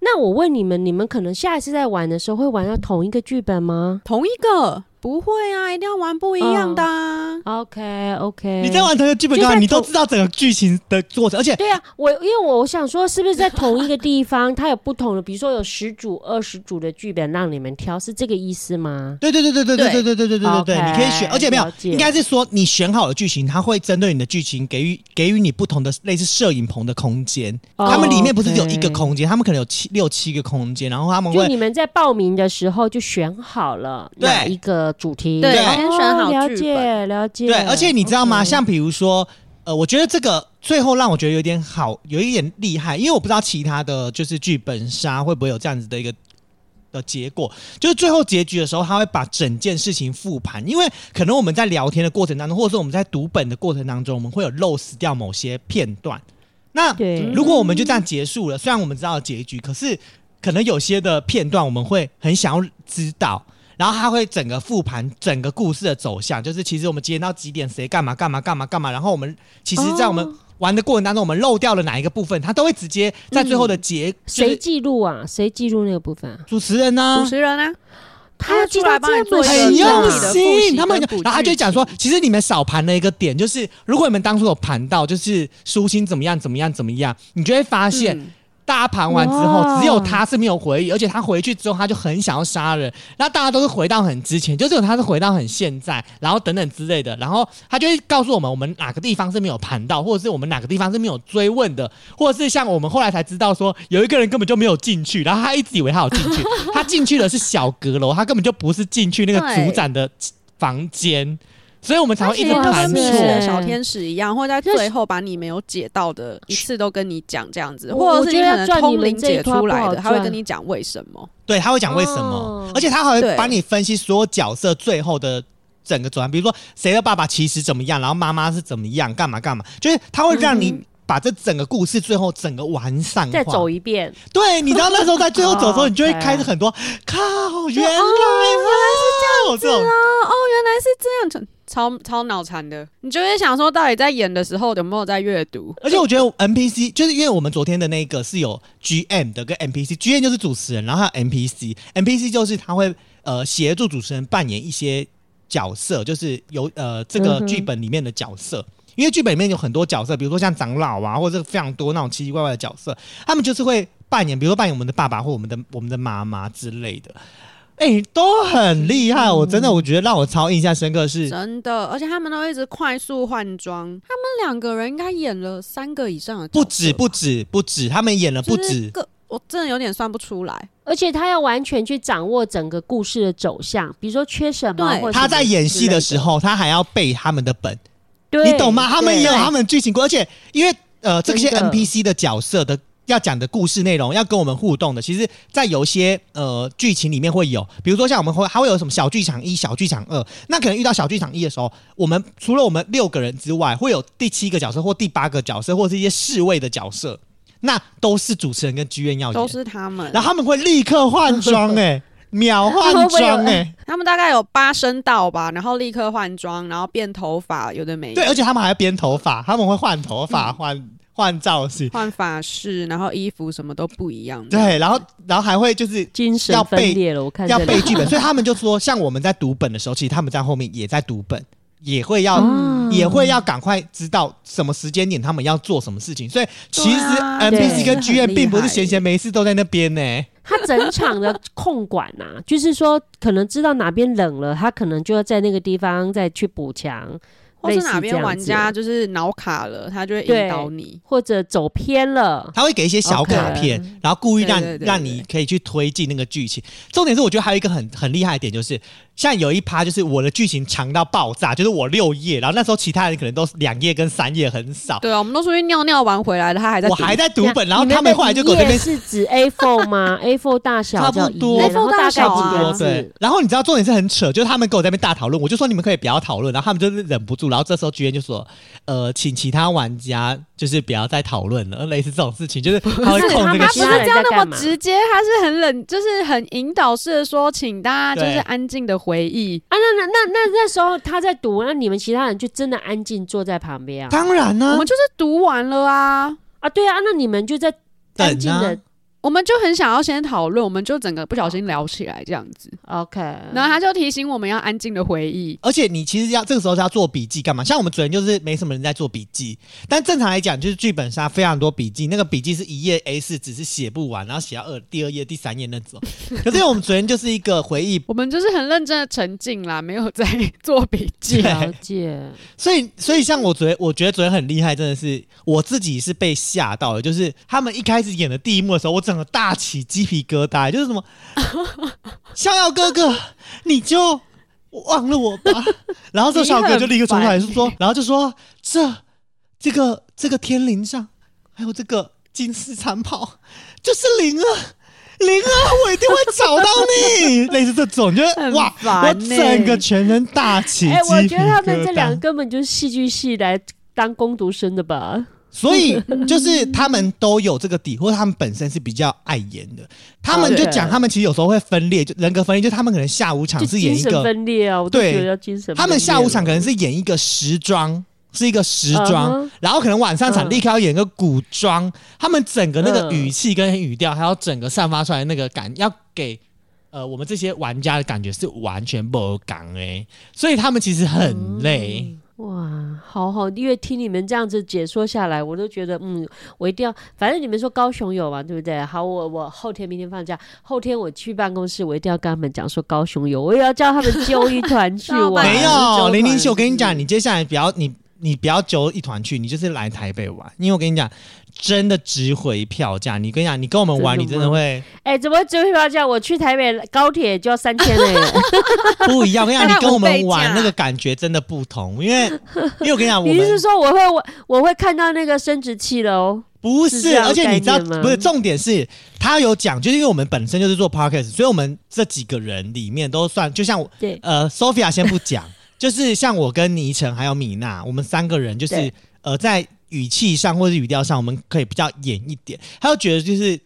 那我问你们，你们可能下一次在玩的时候会玩到同一个剧本吗同一个不会啊，一定要玩不一样的、啊。？OK OK，你在玩同一个剧本干嘛？你都知道整个剧情的过程，而且对啊，我因为我想说，是不是在同一个地方，它有不同的，比如说有十组、二十组的剧本让你们挑，是这个意思吗？对对对对对对对对对对对你可以选，而且没有应该是说你选好了剧情，它会针对你的剧情给予给予你不同的类似摄影棚的空间。哦他们里面不是只有一个空间，他们可能有七六七个空间，然后他们会就你们在报名的时候就选好了对哪一个主题，对哦先选好了剧解了解。对，而且你知道吗像比如说，呃，我觉得这个最后让我觉得有点好，有一点厉害，因为我不知道其他的就是剧本杀会不会有这样子的一个。的结果就是最后结局的时候，他会把整件事情复盘，因为可能我们在聊天的过程当中，或者说我们在读本的过程当中，我们会有漏死掉某些片段。那如果我们就这样结束了，虽然我们知道结局，可是可能有些的片段我们会很想要知道，然后他会整个复盘整个故事的走向，就是其实我们几点到几点谁干嘛干嘛干嘛干嘛，然后我们其实，在我们玩的过程当中，我们漏掉了哪一个部分，他都会直接在最后的结，谁是记录啊？谁记录那个部分啊？主持人呢、主持人呢，他要记出来帮你做很用心，他们然后他就讲说，其实你们少盘了一个点，就是如果你们当初有盘到，就是舒心怎么样怎么样怎么样，你就会发现。嗯大家盘完之后，只有他是没有回忆，而且他回去之后，他就很想要杀人。然后大家都是回到很之前，就只有他是回到很现在，然后等等之类的。然后他就会告诉我们，我们哪个地方是没有盘到，或者是我们哪个地方是没有追问的，或者是像我们后来才知道说，有一个人根本就没有进去，然后他一直以为他有进去，他进去的是小阁楼，他根本就不是进去那个对主展的房间，所以我们才会一直就盘跟错。密室的小天使一样，会在最后把你没有解到的一次都跟你讲这样子，或者是你可能我觉得要赚你通灵解出来的，他会跟你讲为什么。对，他会讲为什么，哦而且他还会帮你分析所有角色最后的整个走向，比如说谁的爸爸其实怎么样，然后妈妈是怎么样，干嘛干嘛，就是他会让你嗯把这整个故事最后整个完善化。再走一遍，对，你知道那时候在最后走的时候，哦你就会开始很多，靠，原来哦原来是这样，这种啊，哦，原来是这样，超超脑残的。你就会想说，到底在演的时候有没有在阅读？而且我觉得 NPC 就是因为我们昨天的那个是有 GM 的跟 NPC，GM 就是主持人，然后还有 NPC，NPC 就是他会呃协助主持人扮演一些角色，就是有呃这个剧本里面的角色。因为剧本里面有很多角色，比如说像长老啊，或者是非常多那种奇奇怪怪的角色，他们就是会扮演，比如说扮演我们的爸爸或我们的我们的妈妈之类的，哎、都很厉害。我真的我觉得让我超印象深刻是，真的，而且他们都一直快速换装，他们两个人应该演了三个以上的不止不止不止，他们演了不止，就是个，我真的有点算不出来。而且他要完全去掌握整个故事的走向，比如说缺什么，对或者他在演戏的时候，他还要背他们的本。对你懂吗？他们也有他们的剧情故，而且因为呃这些 NPC 的角色的要讲的故事内容要跟我们互动的，其实，在有一些呃剧情里面会有，比如说像我们会还会有什么小剧场一、小剧场二，那可能遇到小剧场一的时候，我们除了我们六个人之外，会有第七个角色或第八个角色，或是一些侍卫的角色，那都是主持人跟剧院要演，都是他们。然后他们会立刻换装、哎。秒换装哎、他们大概有八声道吧，然后立刻换装，然后变头发，有的没的。对，而且他们还要编头发，他们会换头发、换换造型，换发饰，然后衣服什么都不一样。对，然后然后还会就是精神要背分裂了，我看要背剧本，所以他们就说，像我们在读本的时候，其实他们在后面也在读本，也会要、哦也会要赶快知道什么时间点他们要做什么事情。所以其实 NPC 跟对 GM 并不是闲闲没事都在那边呢。他整场的控管呐、就是说可能知道哪边冷了，他可能就要在那个地方再去补强，或是哪边玩家就是脑卡了，他就会引导你。或者走偏了。他会给一些小卡片然后故意让让你可以去推进那个剧情。重点是，我觉得还有一个很很厉害的点，就是像有一趴，就是我的剧情长到爆炸，就是我六页，然后那时候其他人可能都是两页跟三页，很少。对啊，我们都出去尿尿完回来了，他还在。我还在读本，然后他们后来就给我这边的一页是指 A4 吗？A4 大小差不多页然后 A4 大大小啊几个多对？，然后你知道重点是很扯，就是他们跟我在那边大讨论，我就说你们可以不要讨论，然后他们就是忍不住，然后这时候居然就说，呃，请其他玩家就是不要再讨论了，类似这种事情，就是 他会不是控这个他不是这样那么直接，他是很冷，就是很引导式的说，请大家就是安静的回忆。啊，那那那那那时候他在读，那你们其他人就真的安静坐在旁边啊？当然呢、我们就是读完了啊，啊，对啊，那你们就在安静的等啊。我们就很想要先讨论，我们就整个不小心聊起来这样子。OK，然后他就提醒我们要安静的回忆。而且你其实要这个时候是要做笔记干嘛？像我们昨天就是没什么人在做笔记，但正常来讲就是剧本杀非常多笔记，那个笔记是一页 A 四，只是写不完，然后写到二第二页、第三页那种。可是我们昨天就是一个回忆，我们就是很认真的沉浸啦，没有在做笔记。了解。所以所以像我昨天，我觉得昨天很厉害，真的是我自己是被吓到了，就是他们一开始演的第一幕的时候，我整个大起鸡皮疙瘩，就是什么 逍遥哥哥，你就忘了我吧。然后这小哥就立刻冲出来就说，然后就说这这个这个天灵上还有这个金丝长袍，就是灵儿。灵儿，我一定会找到你。类似这种，就哇，我欸整个全身大起哎。我觉得他们这两个根本就是戏剧系来当攻读生的吧？所以就是他们都有这个底，或者他们本身是比较爱演的。他们就 讲，他们其实有时候会分裂，就人格分裂，就他们可能下午场是演一个，分裂啊！我都对。他们下午场可能是演一个时装。是一个时装然后可能晚上场嗯立刻要演个古装，他们整个那个嗯语气跟语调，还有整个散发出来那个感，要给呃我们这些玩家的感觉是完全不港哎，所以他们其实很累。哇，好好，因为听你们这样子解说下来，我都觉得，嗯，我一定要，反正你们说高雄有嘛，对不对？好，我我后天明天放假，后天我去办公室，我一定要跟他们讲说高雄有，我也要叫他们揪一团去 玩。没有，零零秀，我跟你讲，你接下来不要你你不要揪一团去，你就是来台北玩，因为我跟你讲，真的值回票价。你跟你讲，你跟我们玩，你真的会哎、怎么只会要这样？我去台北高铁就要三千嘞。不一样。我跟你讲，你跟我们玩那个感觉真的不同，因为因为我跟你讲，我你是说我会我我会看到那个生殖器了哦？不是，是而且你知道吗不是重点是，他有讲，就是因为我们本身就是做 podcast，所以我们这几个人里面都算，就像我对，呃，Sophia 先不讲，就是像我跟倪晨还有米娜，我们三个人就是呃，在语气上或者语调上，我们可以比较演一点。他就觉得就是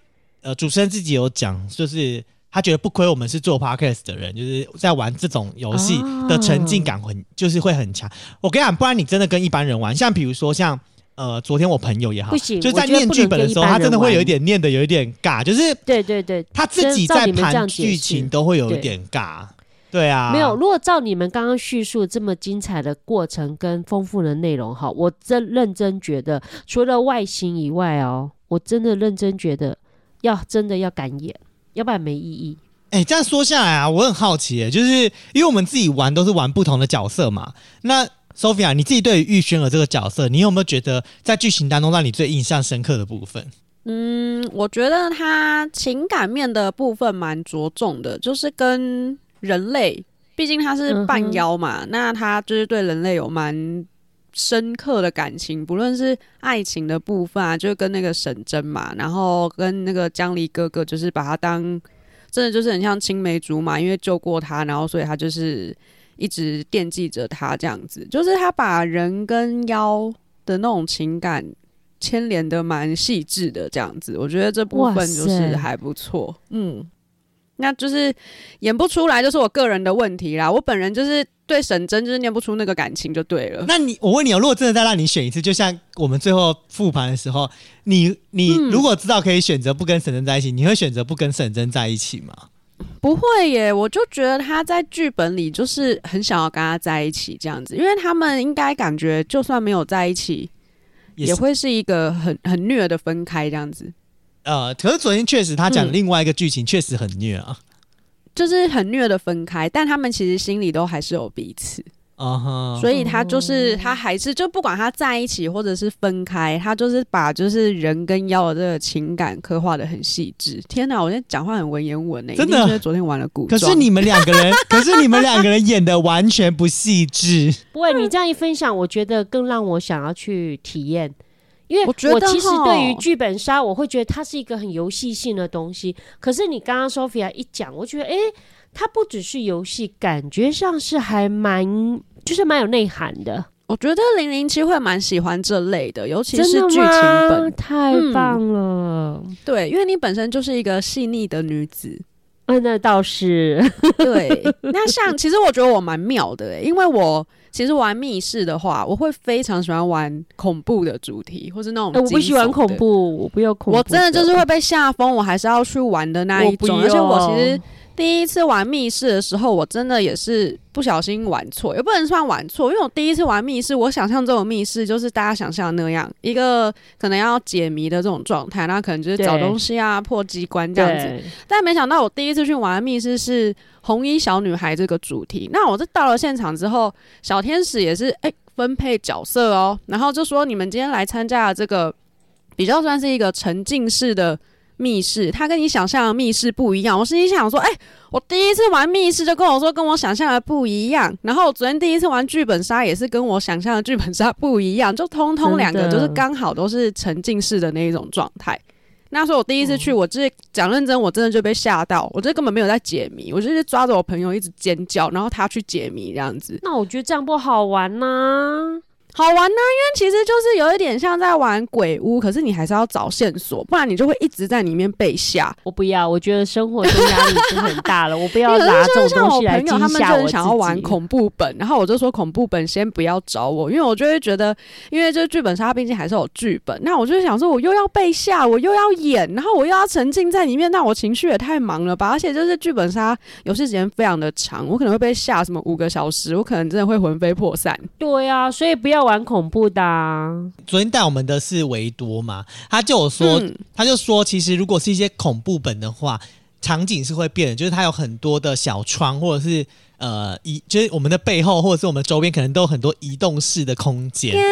呃，主持人自己有讲，就是他觉得不亏我们是做 podcast 的人，就是在玩这种游戏的沉浸感很、就是会很强。我跟你讲，不然你真的跟一般人玩，像比如说像。呃，昨天我朋友也好，就在念剧本的时候，他真的会有一玩点念的有一点尬，就是对对对，他自己在盘剧情都会有一对点尬。对啊，没有，如果照你们刚刚叙述这么精彩的过程跟丰富的内容哈，我真认真觉得，除了外形以外哦，我真的认真觉得要真的要敢演，要不然没意义。哎、这样说下来啊，我很好奇、欸，就是因为我们自己玩都是玩不同的角色嘛。那 Sophia，你自己对于玉轩儿这个角色，你有没有觉得在剧情当中让你最印象深刻的部分？嗯，我觉得他情感面的部分蛮着重的，就是跟人类，毕竟他是半妖嘛，那他就是对人类有蛮深刻的感情，不论是爱情的部分啊，就跟那个沈真嘛，然后跟那个江离哥哥，就是把他当真的就是很像青梅竹马，因为救过他，然后所以他就是一直惦记着他这样子，就是他把人跟妖的那种情感牵连的蛮细致的这样子，我觉得这部分就是还不错。嗯，那就是演不出来，就是我个人的问题啦。我本人就是对沈真就是念不出那个感情就对了。那你我问你哦，如果真的再让你选一次，就像我们最后复盘的时候，你你嗯如果知道可以选择不跟沈真在一起，你会选择不跟沈真在一起吗？不会耶，我就觉得他在剧本里就是很想要跟他在一起这样子，因为他们应该感觉就算没有在一起，也是会是一个很很虐的分开这样子，呃，可是昨天确实他讲嗯另外一个剧情确实很虐啊。就是很虐的分开，但他们其实心里都还是有彼此。啊哈，所以他就是他还是就不管他在一起或者是分开，他就是把就是人跟妖的这个情感刻画的很细致。天哪，我现在讲话很文言文呢、真的昨天玩了古装。可是你们两个人，可是你们两个人演的完全不细致。不会，你这样一分享，我觉得更让我想要去体验。因为我觉得其实吼对于剧本杀，我会觉得它是一个很游戏性的东西。可是你刚刚 Sophia 一讲，我觉得诶，它不只是游戏，感觉上是还蛮就是蛮有内涵的。我觉得零零七会蛮喜欢这类的，尤其是剧情本。太嗯棒了！对，因为你本身就是一个细腻的女子。嗯、那倒是。对，那像其实我觉得我蛮妙的、欸，因为我其实玩密室的话，我会非常喜欢玩恐怖的主题，或是那种、呃我不喜欢恐。怖，我不要恐怖。我真的就是会被吓疯，我还是要去玩的那一种。而且我其实第一次玩密室的时候，我真的也是不小心玩错，也不能算玩错，因为我第一次玩密室，我想象中的密室就是大家想象的那样，一个可能要解谜的这种状态，那可能就是找东西啊、破机关这样子。但没想到我第一次去玩密室是红衣小女孩这个主题。那我这到了现场之后，小天使也是哎、分配角色哦，然后就说你们今天来参加的这个比较算是一个沉浸式的密室，它跟你想象的密室不一样。我心里想说，哎、我第一次玩密室就跟我说跟我想象的不一样，然后我昨天第一次玩剧本杀也是跟我想象的剧本杀不一样，就通通两个就是刚好都是沉浸式的那一种状态。那时候我第一次去，我就是讲认真，我真的就被吓到，我这根本没有在解谜，我就是抓着我朋友一直尖叫，然后他去解谜这样子，那我觉得这样不好玩呐、好玩呢、因为其实就是有一点像在玩鬼屋，可是你还是要找线索，不然你就会一直在里面被吓。我不要，我觉得生活中压力已经很大了，我不要拿这种东西来惊朋友他们很想要玩恐怖本，然后我就说恐怖本先不要找我，因为我就会觉得，因为这剧本杀毕竟还是有剧本，那我就想说我又要被吓，我又要演，然后我又要沉浸在里面，那我情绪也太忙了吧，而且就是剧本杀游戏时间非常的长，我可能会被吓什么五个小时，我可能真的会魂飞魄散。对啊，所以不要玩恐怖的、啊。昨天带我们的是维多嘛，他就有说，嗯他就说，其实如果是一些恐怖本的话，场景是会变的，就是它有很多的小窗，或者是呃移，就是我们的背后或者是我们周边可能都有很多移动式的空间。天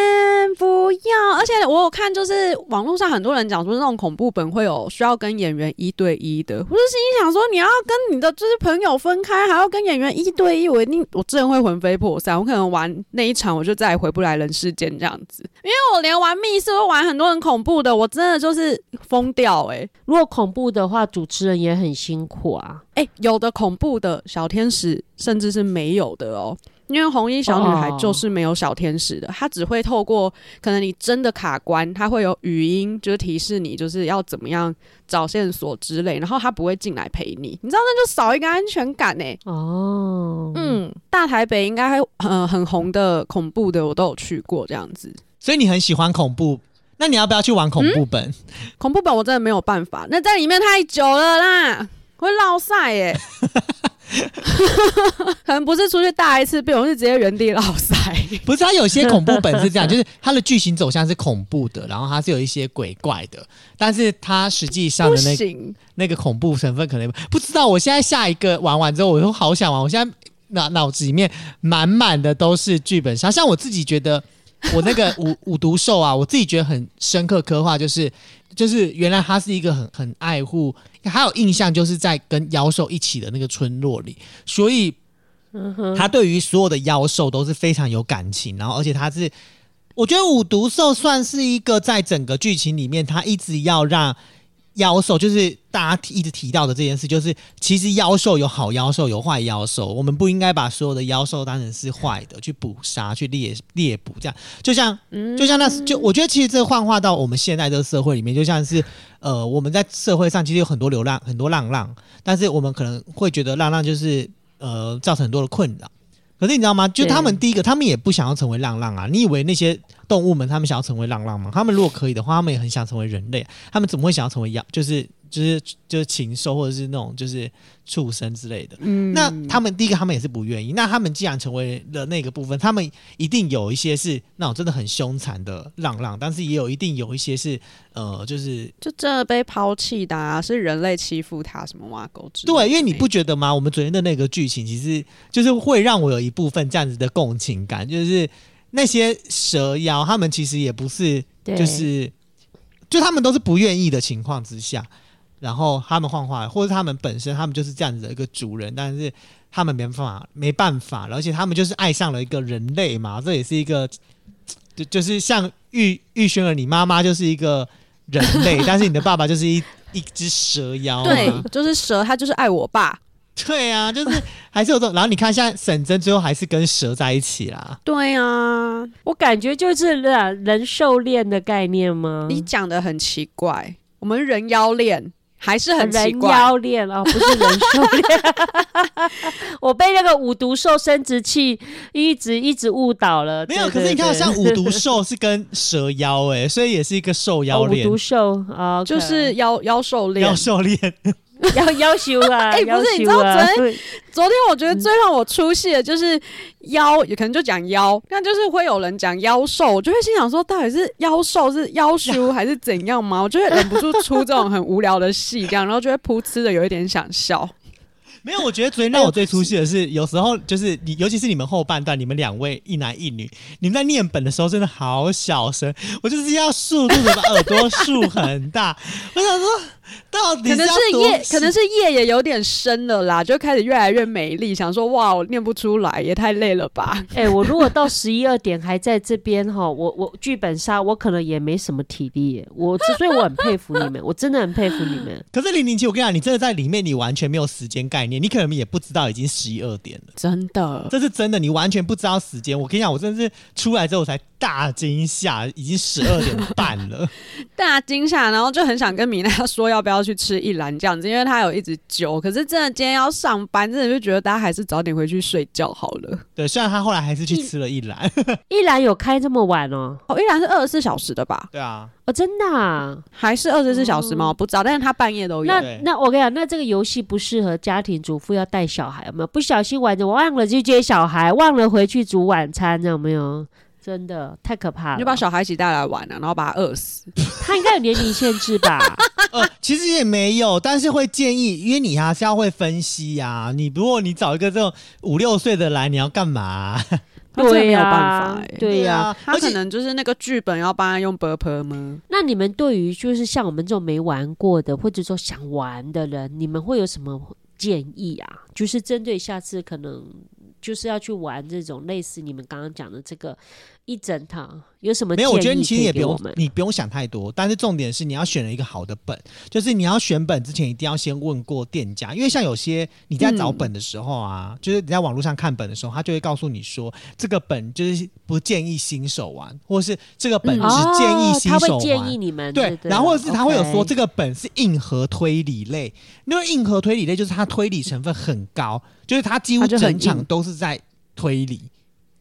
不要！而且我有看，就是网络上很多人讲说，那种恐怖本会有需要跟演员一对一的。我就心想说，你要跟你的就是朋友分开，还要跟演员一对一，我一定我真的会魂飞魄散。我可能玩那一场，我就再也回不来人世间这样子。因为我连玩密室都玩很多很恐怖的，我真的就是疯掉哎、如果恐怖的话，主持人也很辛苦啊。哎、有的恐怖的小天使甚至是没有的哦。因为红衣小女孩哦就是没有小天使的，她只会透过可能你真的卡关，她会有语音，就是提示你就是要怎么样找线索之类，然后她不会进来陪你，你知道那就少一个安全感呢、哦，嗯，大台北应该还呃很红的恐怖的我都有去过这样子，所以你很喜欢恐怖，那你要不要去玩恐怖本？恐怖本我真的没有办法，那在里面太久了啦，会落晒耶。可能不是出去大一次病，我是直接原地老塞。不是，它有些恐怖本是这样，就是它的剧情走向是恐怖的，然后它是有一些鬼怪的，但是它实际上的那行，那个恐怖成分可能不知道。我现在下一个玩完之后，我都好想玩。我现在脑脑子里面满满的都是剧本杀，像我自己觉得，我那个五五毒兽啊，我自己觉得很深刻刻画，就是就是原来他是一个很很爱护，还有印象就是在跟妖兽一起的那个村落里，所以他对于所有的妖兽都是非常有感情，然后而且他是。我觉得五毒兽算是一个在整个剧情里面，他一直要让妖兽，就是大家一直提到的这件事，就是其实妖兽有好妖兽，有坏妖兽，我们不应该把所有的妖兽当成是坏的去捕杀、去猎猎捕，这样就像就像那就我觉得其实这幻化到我们现在这个社会里面，就像是呃我们在社会上其实有很多流浪很多浪浪，但是我们可能会觉得浪浪就是呃造成很多的困扰。可是你知道吗？就他们第一个，他们也不想要成为浪浪啊！你以为那些动物们他们想要成为浪浪吗？他们如果可以的话，他们也很想成为人类。他们怎么会想要成为羊？就是就是就是禽兽或者是那种就是畜生之类的。嗯，那他们第一个，他们也是不愿意。那他们既然成为了那个部分，他们一定有一些是那种真的很凶残的浪浪，但是也有一定有一些是呃，就是就真的被抛弃的，啊，是人类欺负他什么挖狗之对，因为你不觉得吗？我们昨天的那个剧情其实就是会让我有一部分这样子的共情感，就是那些蛇妖，他们其实也不是，就是就他们都是不愿意的情况之下。然后他们幻化，或者他们本身，他们就是这样子的一个主人，但是他们没办法，没办法，而且他们就是爱上了一个人类嘛，这也是一个，就就是像玉玉轩儿，你妈妈就是一个人类，但是你的爸爸就是一一只蛇妖，对，就是蛇，他就是爱我爸，对啊，就是还是有这种，然后你看，现在沈真最后还是跟蛇在一起啦，对啊，我感觉就是人兽恋的概念吗？你讲的很奇怪，我们人妖恋。还是很人妖恋哦，不是人兽恋。我被那个五毒兽生殖器一直一直误导了。没有，可是你看，像五毒兽是跟蛇妖哎，所以也是一个兽妖恋。五毒兽啊，就是妖妖兽恋。妖兽恋。要要求啊！哎，不是，你知道昨天昨天我觉得最让我出戏的就是妖，也可能就讲妖，那就是会有人讲妖兽，我就会心想说，到底是妖兽是妖修 还是怎样吗？我就会忍不住出这种很无聊的戏，这样，然后就会噗嗤的有一点想笑。没有，我觉得昨天让我最出戏的是，有时候就是你，尤其是你们后半段，你们两位一男一女，你们在念本的时候真的好小声，我就是要速度的把耳朵竖很大。我想说，到底可能是夜，可能是夜也有点深了啦，就开始越来越美丽，想说哇，我念不出来，也太累了吧？哎，我如果到十一二点还在这边哈，我我剧本杀，我可能也没什么体力。我所以我很佩服你们，我真的很佩服你们。可是零零七，我跟你讲，你真的在里面，你完全没有时间概念。你可能也不知道已经十一二点了，真的，这是真的，你完全不知道时间。我跟你讲，我真的是出来之后才大惊吓，已经十二点半了，大惊吓，然后就很想跟米娜说要不要去吃一兰这样子，因为他有一直揪，可是真的今天要上班，真的就觉得大家还是早点回去睡觉好了。对，虽然他后来还是去吃了一兰，一兰有开这么晚哦，哦，一兰是二十四小时的吧？对啊。哦，真的还是二十四小时吗？不知道，但是他半夜都有。那那我跟你讲，那这个游戏不适合家庭主妇要带小孩，有没有？不小心玩着忘了去接小孩，忘了回去煮晚餐，有没有？真的太可怕了！你就把小孩一起带来玩了，然后把他饿死。他应该有年龄限制吧？呃，其实也没有，但是会建议，因为你还是要会分析呀。你如果你找一个这种五六岁的来，你要干嘛？对呀，对呀，他可能就是那个剧本要帮他用 b u r p 吗？那你们对于就是像我们这种没玩过的，或者说想玩的人，你们会有什么建议啊？就是针对下次可能就是要去玩这种类似你们刚刚讲的这个。一整套有什么？没有，我觉得你其实也不用，你不用想太多。但是重点是你要选了一个好的本，就是你要选本之前一定要先问过店家，因为像有些你在找本的时候啊，就是你在网络上看本的时候，他就会告诉你说这个本就是不建议新手玩，或是这个本只建议新手玩。建议你们对，然后或者是他会有说这个本是硬核推理类，因为硬核推理类就是它推理成分很高，就是它几乎整场都是在推理。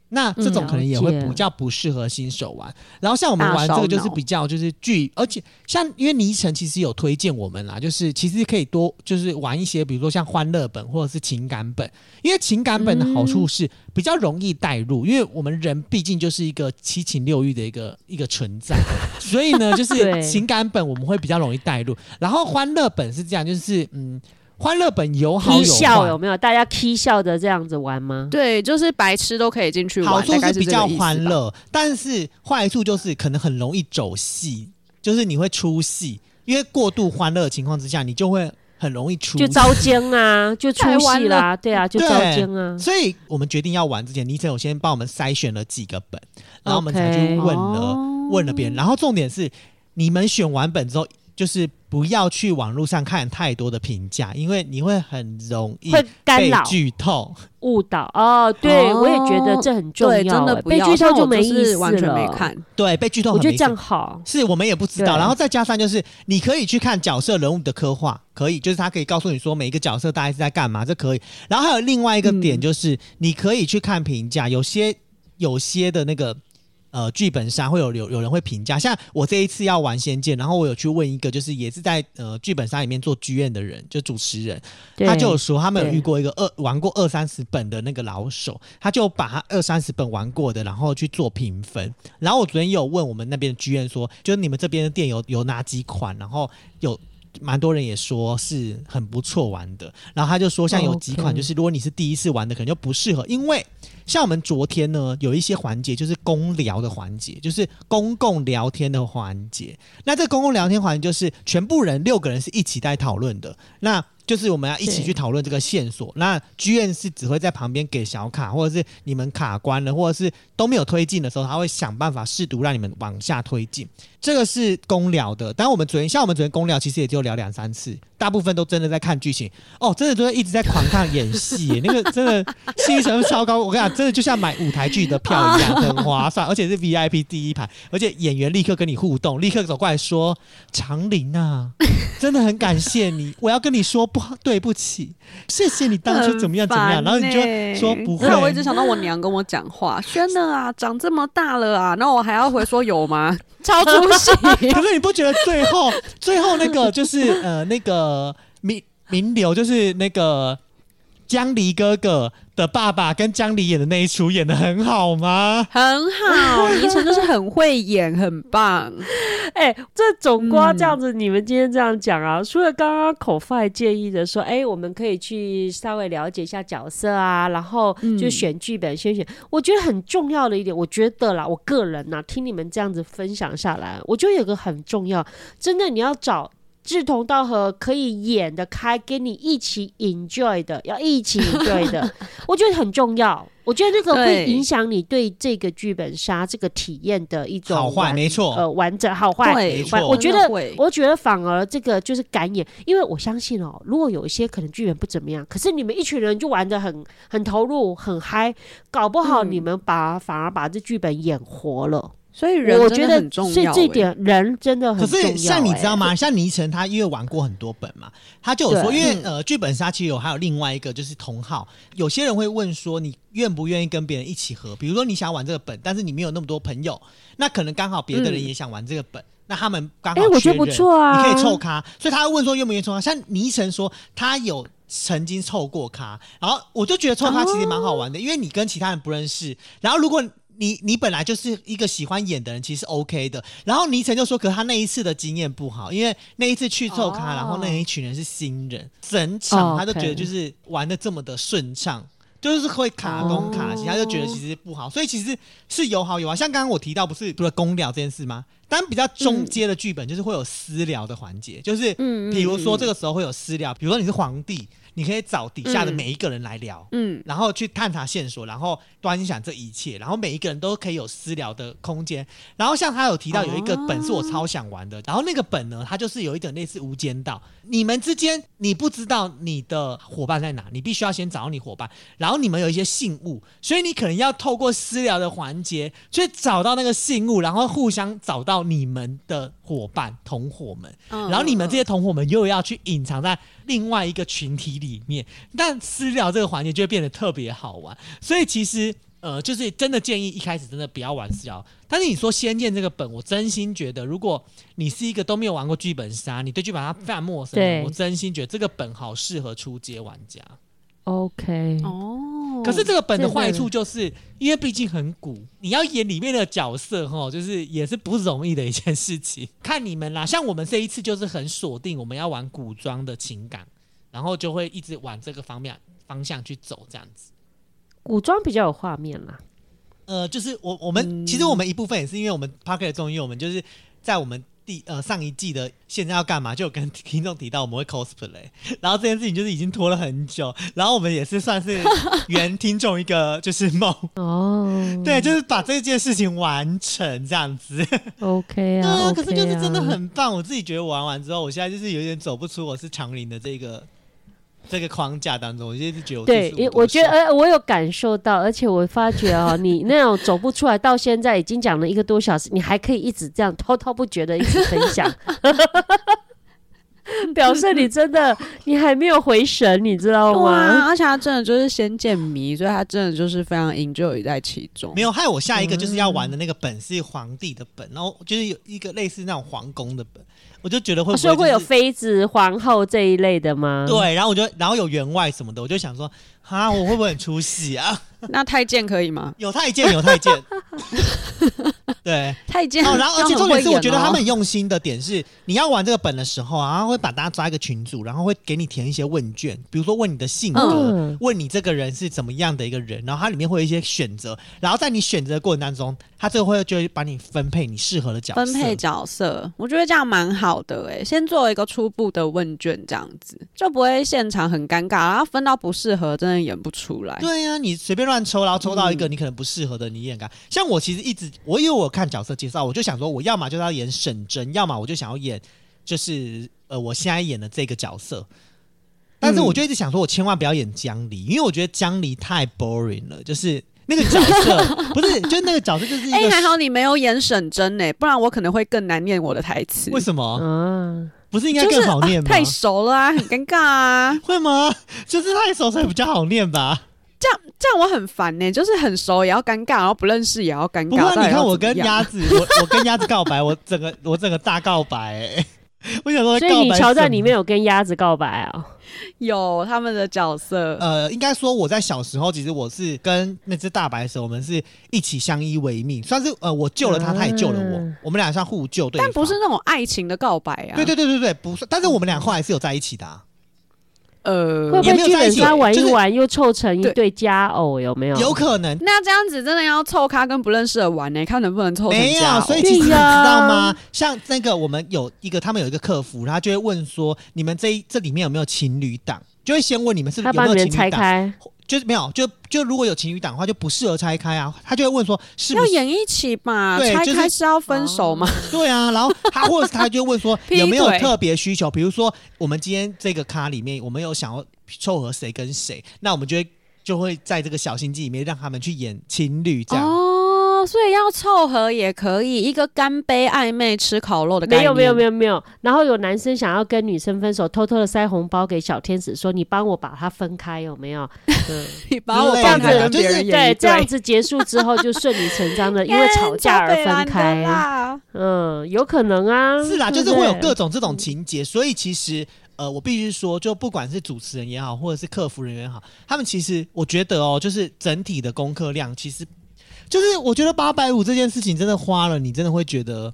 那这种可能也会比较不适合新手玩，然后像我们玩这个就是比较就是剧，而且像因为倪晨其实有推荐我们啦，就是其实可以多就是玩一些，比如说像欢乐本或者是情感本，因为情感本的好处是比较容易带入，因为我们人毕竟就是一个七情六欲的一个一个存在，所以呢，就是 情感本我们会比较容易带入，然后欢乐本是这样，就是嗯。欢乐本有好有坏，有没有？大家 k 笑的这样子玩吗？对，就是白痴都可以进去玩。好处是比较欢乐，但是坏处就是可能很容易走戏，就是你会出戏，因为过度欢乐的情况之下，你就会很容易出就遭奸啊，就出戏啦，对啊，就遭奸啊。所以我们决定要玩之前，尼晨有先帮我们筛选了几个本，然后我们才去问了问了别人，然后重点是你们选完本之后。就是不要去网络上看太多的评价，因为你会很容易会干被扰、剧透。误导哦。对，哦我也觉得这很重要、对，真的哎不要。被剧透像我没意思是完全没。看。对，被剧透我觉得这样好。是我们也不知道，然后再加上就是你可以去看角色人物的刻画，可以，就是他可以告诉你说每一个角色大概是在干嘛，这可以。然后还有另外一个点嗯就是，你可以去看评价，有些有些的那个呃剧本杀会有有有人会评价，像我这一次要玩《仙剑》，然后我有去问一个就是也是在呃剧本杀里面做剧院的人，就主持人，他就有说他们有遇过一个二玩过二三十本的那个老手，他就把他二三十本玩过的，然后去做评分。然后我昨天也有问我们那边的剧院说，就是你们这边的店有有哪几款，然后有。蛮多人也说是很不错玩的，然后他就说，像有几款就是如果你是第一次玩的，可能就不适合，因为像我们昨天呢有一些环节就是公聊的环节，就是公共聊天的环节。那这公共聊天环节就是全部人六个人是一起在讨论的，那就是我们要一起去讨论这个线索。那剧院是只会在旁边给小卡，或者是你们卡关了，或者是都没有推进的时候，他会想办法试图让你们往下推进。这个是公聊的，但我们昨天像我们昨天公聊，其实也就聊两三次，大部分都真的在看剧情。哦，真的都在一直在狂看演戏，那个真的戏成分超高。我跟你讲，真的就像买舞台剧的票一样，很划算，而且是 VIP 第一排，而且演员立刻跟你互动，立刻走过来说：“长林啊，真的很感谢你，我要跟你说不好，对不起，谢谢你当初怎么样 怎么样。”然后你就说不会，我一直想到我娘跟我讲话，轩的啊，长这么大了啊，那我还要回说有吗？超出戏。可是你不觉得最后最后那个就是呃那个名名流就是那个江离哥哥的爸爸跟江离演的那一出演的很好吗？很好，倪晨就是很会演，很棒。哎、这总瓜嗯这样子，你们今天这样讲啊，除了刚刚口饭建议的说，哎、我们可以去稍微了解一下角色啊，然后就嗯选剧本先选。我觉得很重要的一点，我觉得啦，我个人呐、听你们这样子分享下来，我觉得有个很重要，真的你要找。志同道合，可以演得开，跟你一起 enjoy 的，要一起 enjoy 的，我觉得很重要。我觉得那个会影响你对这个剧本杀这个体验的一种好坏没错呃，完整好坏。对没错我觉得我觉得反而这个就是敢演，因为我相信哦，如果有一些可能剧本不怎么样，可是你们一群人就玩的很很投入、很嗨，搞不好嗯你们把、反而把这剧本演活了。所以人真的我觉得很重要、这点人真的很可重要、是像你知道哎？吗？像倪晨他因为玩过很多本嘛，他就有说，因为呃剧本杀其实有还有另外一个就是同号，有些人会问说你愿不愿意跟别人一起合？比如说你想玩这个本，但是你没有那么多朋友，那可能刚好别的人嗯也想玩这个本。那他们刚好哎我觉得缺不错啊你可以凑咖，所以他会问说愿不愿意凑咖。像倪晨说他有曾经凑过咖，然后我就觉得凑咖其实蛮好玩的，因为你跟其他人不认识，然后如果你你本来就是一个喜欢演的人，其实 OK 的。然后倪晨就说，可是他那一次的经验不好，因为那一次去凑咖，哦然后那一群人是新人，整场哦他就觉得就是玩的这么的顺畅。就是会卡东卡西，哦他就觉得其实不好，所以其实是有好有坏。像刚刚我提到，不是除了公聊这件事吗？当然比较中阶的剧本就是会有私聊的环节，就是嗯比如说嗯这个时候会有私聊，比如说你是皇帝，你可以找底下的嗯。每一个人来聊，嗯，然后去探查线索，然后端详这一切，然后每一个人都可以有私聊的空间。然后像他有提到有一个本是我超想玩的，然后那个本呢，它就是有一点类似无间道，你们之间你不知道你的伙伴在哪，你必须要先找到你伙伴，然后你们有一些信物，所以你可能要透过私聊的环节去找到那个信物，然后互相找到你们的伙伴同伙们。嗯然后你们这些同伙们又要去隐藏在另外一个群体里面，但私聊这个环节就会变得特别好玩。所以其实呃，就是真的建议一开始真的不要玩私聊。但是你说《仙剑》这个本，我真心觉得，如果你是一个都没有玩过剧本杀，你对剧本杀非常陌生我真心觉得这个本好适合初阶玩家。OK，哦，可是这个本的坏处就是，因为毕竟很古，你要演里面的角色哈，就是也是不容易的一件事情。看你们啦，像我们这一次就是很锁定我们要玩古装的情感，然后就会一直往这个方面方向去走，这样子。古装比较有画面啦。呃，就是我我们、嗯其实我们一部分也是因为我们 Parker 的综艺，我们就是在我们第呃上一季的现在要干嘛，就有跟听众提到我们会 cosplay，然后这件事情就是已经拖了很久，然后我们也是算是 原听众一个就是梦，哦，对，就是把这件事情完成这样子。，OK 啊对啊可是就是真的啊很棒，我自己觉得玩完之后，我现在就是有点走不出我是长林的这个这个框架当中，我就是觉得是五，因为我觉得，呃，我有感受到，而且我发觉哦，你那种走不出来，到现在已经讲了一个多小时，你还可以一直这样滔滔不绝的一直分享，表示你真的你还没有回神，你知道吗？而且他真的就是仙剑迷，所以他真的就是非常 enjoy 在其中。没有，害我下一个就是要玩的嗯那个本是皇帝的本，然后就是有一个类似那种皇宫的本，我就觉得会不所以会有妃子、皇后这一类的吗？，对，然后我就然后有员外什么的，我就想说，哈，我会不会很出戏啊？那太监可以吗？有太监，有太监，对。太监哦，然后而且重点是，我觉得他们很用心的点是，你要玩这个本的时候啊，然后会把大家抓一个群组，然后会给你填一些问卷，比如说问你的性格，嗯问你这个人是怎么样的一个人，然后它里面会有一些选择，然后在你选择的过程当中，他最后会就会把你分配你适合的角色。分配角色，我觉得这样蛮好的诶、先做一个初步的问卷，这样子就不会现场很尴尬，然后分到不适合，真的演不出来。对呀、你随便乱抽，然后抽到一嗯个你可能不适合的，你演干。像我其实一直，我因为我看角色介绍，我就想说，我要么就是要演沈真，要么我就想要演就是呃我现在演的这个角色。但是我就一直想说，我千万不要演江离，因为我觉得江离太 boring 了，就是那个角色 不是，就是那个角色就是一哎、个。还好你没有演沈真呢、不然我可能会更难念我的台词。为什么？嗯，不是应该更好念吗？太熟了啊，很尴尬啊。会吗？就是太熟所以比较好念吧。这样这样我很烦呢、就是很熟也要尴尬，然后不认识也要尴尬。不过你看我跟鸭子，我我跟鸭子告白，我整个我整个大告白、欸，我想说，所以你桥段里面有跟鸭子告白哦。有他们的角色，呃，应该说我在小时候，其实我是跟那只大白蛇，我们是一起相依为命，算是呃我救了他，他也救了我，嗯我们俩像互救对。但不是那种爱情的告白啊。对对对对对，不是，但是我们俩后来是有在一起的、啊，呃会不会剧也没有在一起本杀玩一就是玩又凑成一对对佳偶？有没有？有可能。那这样子真的要凑咖跟不认识的玩呢、看能不能凑成没有所以其实你知道吗？像那个我们有一个，他们有一个客服，他就会问说，你们这一这里面有没有情侣档？就会先问你们是不是有没有情侣档，就是没有，就就如果有情侣档的话，就不适合拆开啊。他就会问说，是不是？要演一起嘛，拆对就是开是要分手吗？对啊，然后 他或者他就问说 有没有特别需求，比如说我们今天这个咖里面，我们有想要凑合谁跟谁，那我们就会就会在这个小心机里面让他们去演情侣这样。哦，所以要凑合也可以，一个干杯暧昧吃烤肉的概念。没有没有没有，没有。然后有男生想要跟女生分手，偷偷的塞红包给小天使，说你帮我把它分开，有没有？嗯，你把我之类放着的就是对，这样子结束之后就顺理成章的因为 吵架而分开。啦。嗯，有可能啊，是啦，就是会有各种这种情节，所以其实呃，我必须说，就不管是主持人也好，或者是客服人员也好，他们其实我觉得哦，就是整体的功课量，其实就是我觉得八百五这件事情真的花了，你真的会觉得，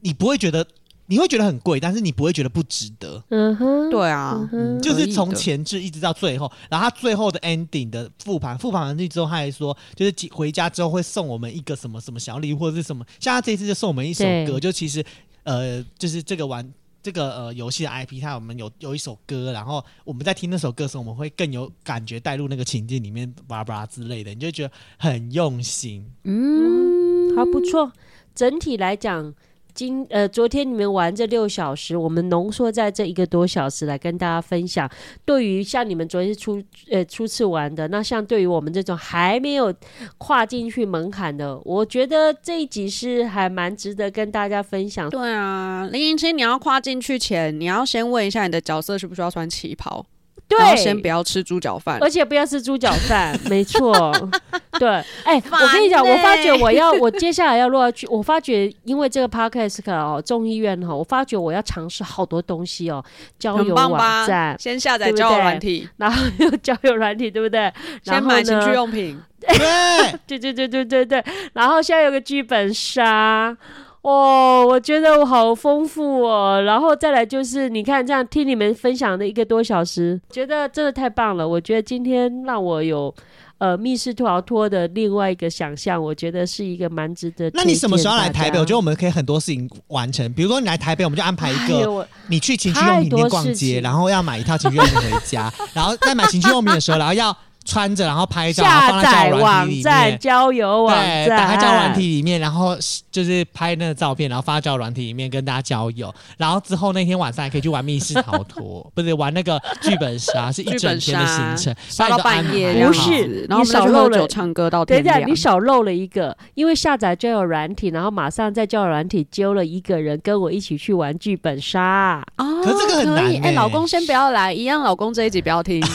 你不会觉得，你会觉得很贵，但是你不会觉得不值得。嗯哼，对啊嗯，就是从前置一直到最后，然后他最后的 ending 的复盘，复盘完毕之后，他还说，就是几回家之后会送我们一个什么什么小礼物，或者是什么，像他这次就送我们一首歌，就其实呃，就是这个玩这个呃游戏的 IP，它我们有有一首歌，然后我们在听那首歌的时候，我们会更有感觉带入那个情境里面，巴拉巴拉之类的，你就觉得很用心。嗯，还不错。整体来讲，今呃昨天你们玩这六小时，我们浓缩在这一个多小时来跟大家分享。对于像你们昨天初呃初次玩的，那像对于我们这种还没有跨进去门槛的，我觉得这一集是还蛮值得跟大家分享。对啊，林云清，你要跨进去前，你要先问一下你的角色需不需要穿旗袍，对先不要吃猪脚饭。而且不要吃猪脚饭，没错。对，哎、烦我跟你讲，我发觉我要，我接下来要落下去，我发觉因为这个 podcast 哦，众议院哈，我发觉我要尝试好多东西哦，交友网？站，先下载交友软体，然后又交友软体，对不对？然后先买情趣呢？用品。对，对对对对对对，然后现在有个剧本杀。哦，我觉得我好丰富哦，然后再来就是，你看这样听你们分享的一个多小时，觉得真的太棒了。我觉得今天让我有，呃密室逃脱的另外一个想象，我觉得是一个蛮值得。那你什么时候来台北？我觉得我们可以很多事情完成，比如说你来台北，我们就安排一个，你去情趣用品店逛街，然后要买一套情趣用品回家，然后在买情趣用品的时候，然后要。穿着，然后拍照，下载网站、交友网站，打开交友软体里面，然后就是拍那个照片，然后发交友软体里面跟大家交友，然后之后那天晚上还可以去玩密室逃脱，不是玩那个剧本杀，是一整天的行程，杀到半夜，不是，然后少漏了唱歌到等一下，你少漏了一个，因为下载交友软体，然后马上在交友软体揪了一个人跟我一起去玩剧本杀。啊，可这个很难，哎，老公先不要来，一样，老公这一集不要听。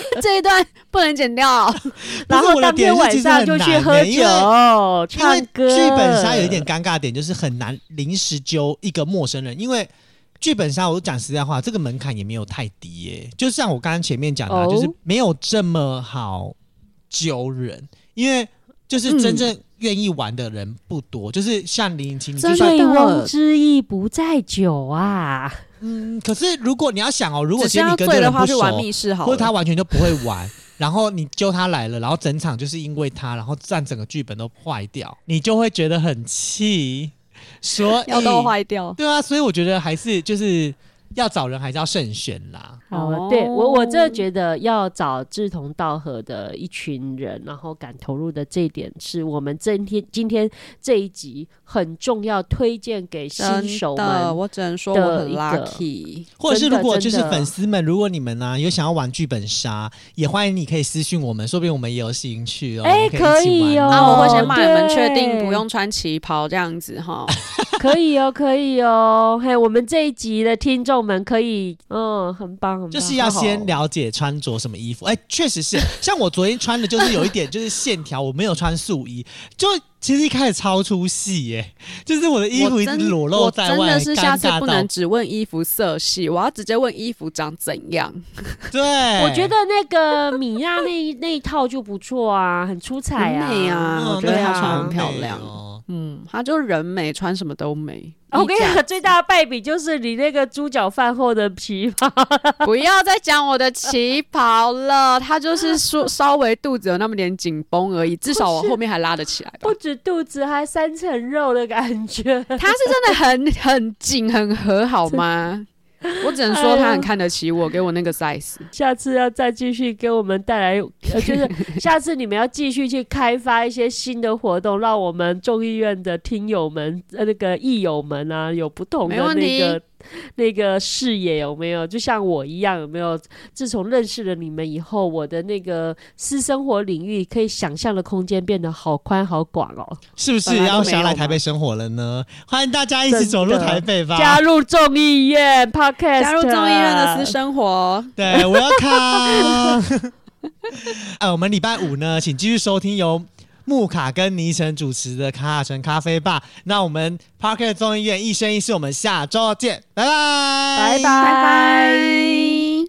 这一段不能剪掉，然后当天晚上就去喝酒、唱歌。剧本杀有一点尴尬点，就是很难临时揪一个陌生人，因为剧本杀，我讲实在话，这个门槛也没有太低耶。就像我刚刚前面讲的，就是没有这么好揪人，因为就是真正愿意玩的人不多。就是像林林清，醉翁之意不在酒啊。嗯，可是如果你要想哦，如果今天你跟这个人不熟，或者他完全就不会玩，然后你揪他来了，然后整场就是因为他，然后让整个剧本都坏掉，你就会觉得很气，说 要都坏掉。对啊，所以我觉得还是就是。要找人还是要慎选啦。哦，对我我真的觉得要找志同道合的一群人，然后敢投入的这一点，是我们今天今天这一集很重要，推荐给新手们。我只能说我很 lucky。或者是如果就是粉丝们，如果你们呢有想要玩剧本杀，也欢迎你可以私信我们，说不定我们也有兴趣哦。哎，可以哦。那我会先帮你们确定不用穿旗袍这样子哈。可以哦，可以哦。嘿，我们这一集的听众。们可以，嗯，很棒，就是要先了解穿着什么衣服。哎，确实是，像我昨天穿的，就是有一点就是线条，我没有穿素衣，就其实一开始超出戏耶，就是我的衣服一直裸露在外，真的是下次不能只问衣服色系，我要直接问衣服长怎样。对，我觉得那个米娅那那一套就不错啊，很出彩啊，我觉得她穿很漂亮。嗯，她就人美，穿什么都美。我跟你讲，最大的败笔就是你那个猪脚饭后的旗袍。不要再讲我的旗袍了，它就是 说稍微肚子有那么点紧绷而已，至少我后面还拉得起来。不止肚子，还三层肉的感觉。它是真的很 很紧很合，好吗？我只能说他很看得起我，给我那个 size。下次要再继续给我们带来，呃，就是 下次你们要继续去开发一些新的活动，让我们众议院的听友们、呃，那个议友们啊，有不同的那个。那个视野有没有？就像我一样，有没有？自从认识了你们以后，我的那个私生活领域可以想象的空间变得好宽好广哦。是不是要想来台北生活了呢？欢迎大家一起走入台北吧！加入众议院 Podcast，加入众议院的私生活。对，我要看。哎，我们礼拜五呢，请继续收听由。木卡跟倪晨主持的卡卡城咖啡吧，那我们 Parker 综艺院一生一世，我们下周见，拜拜，拜。拜拜。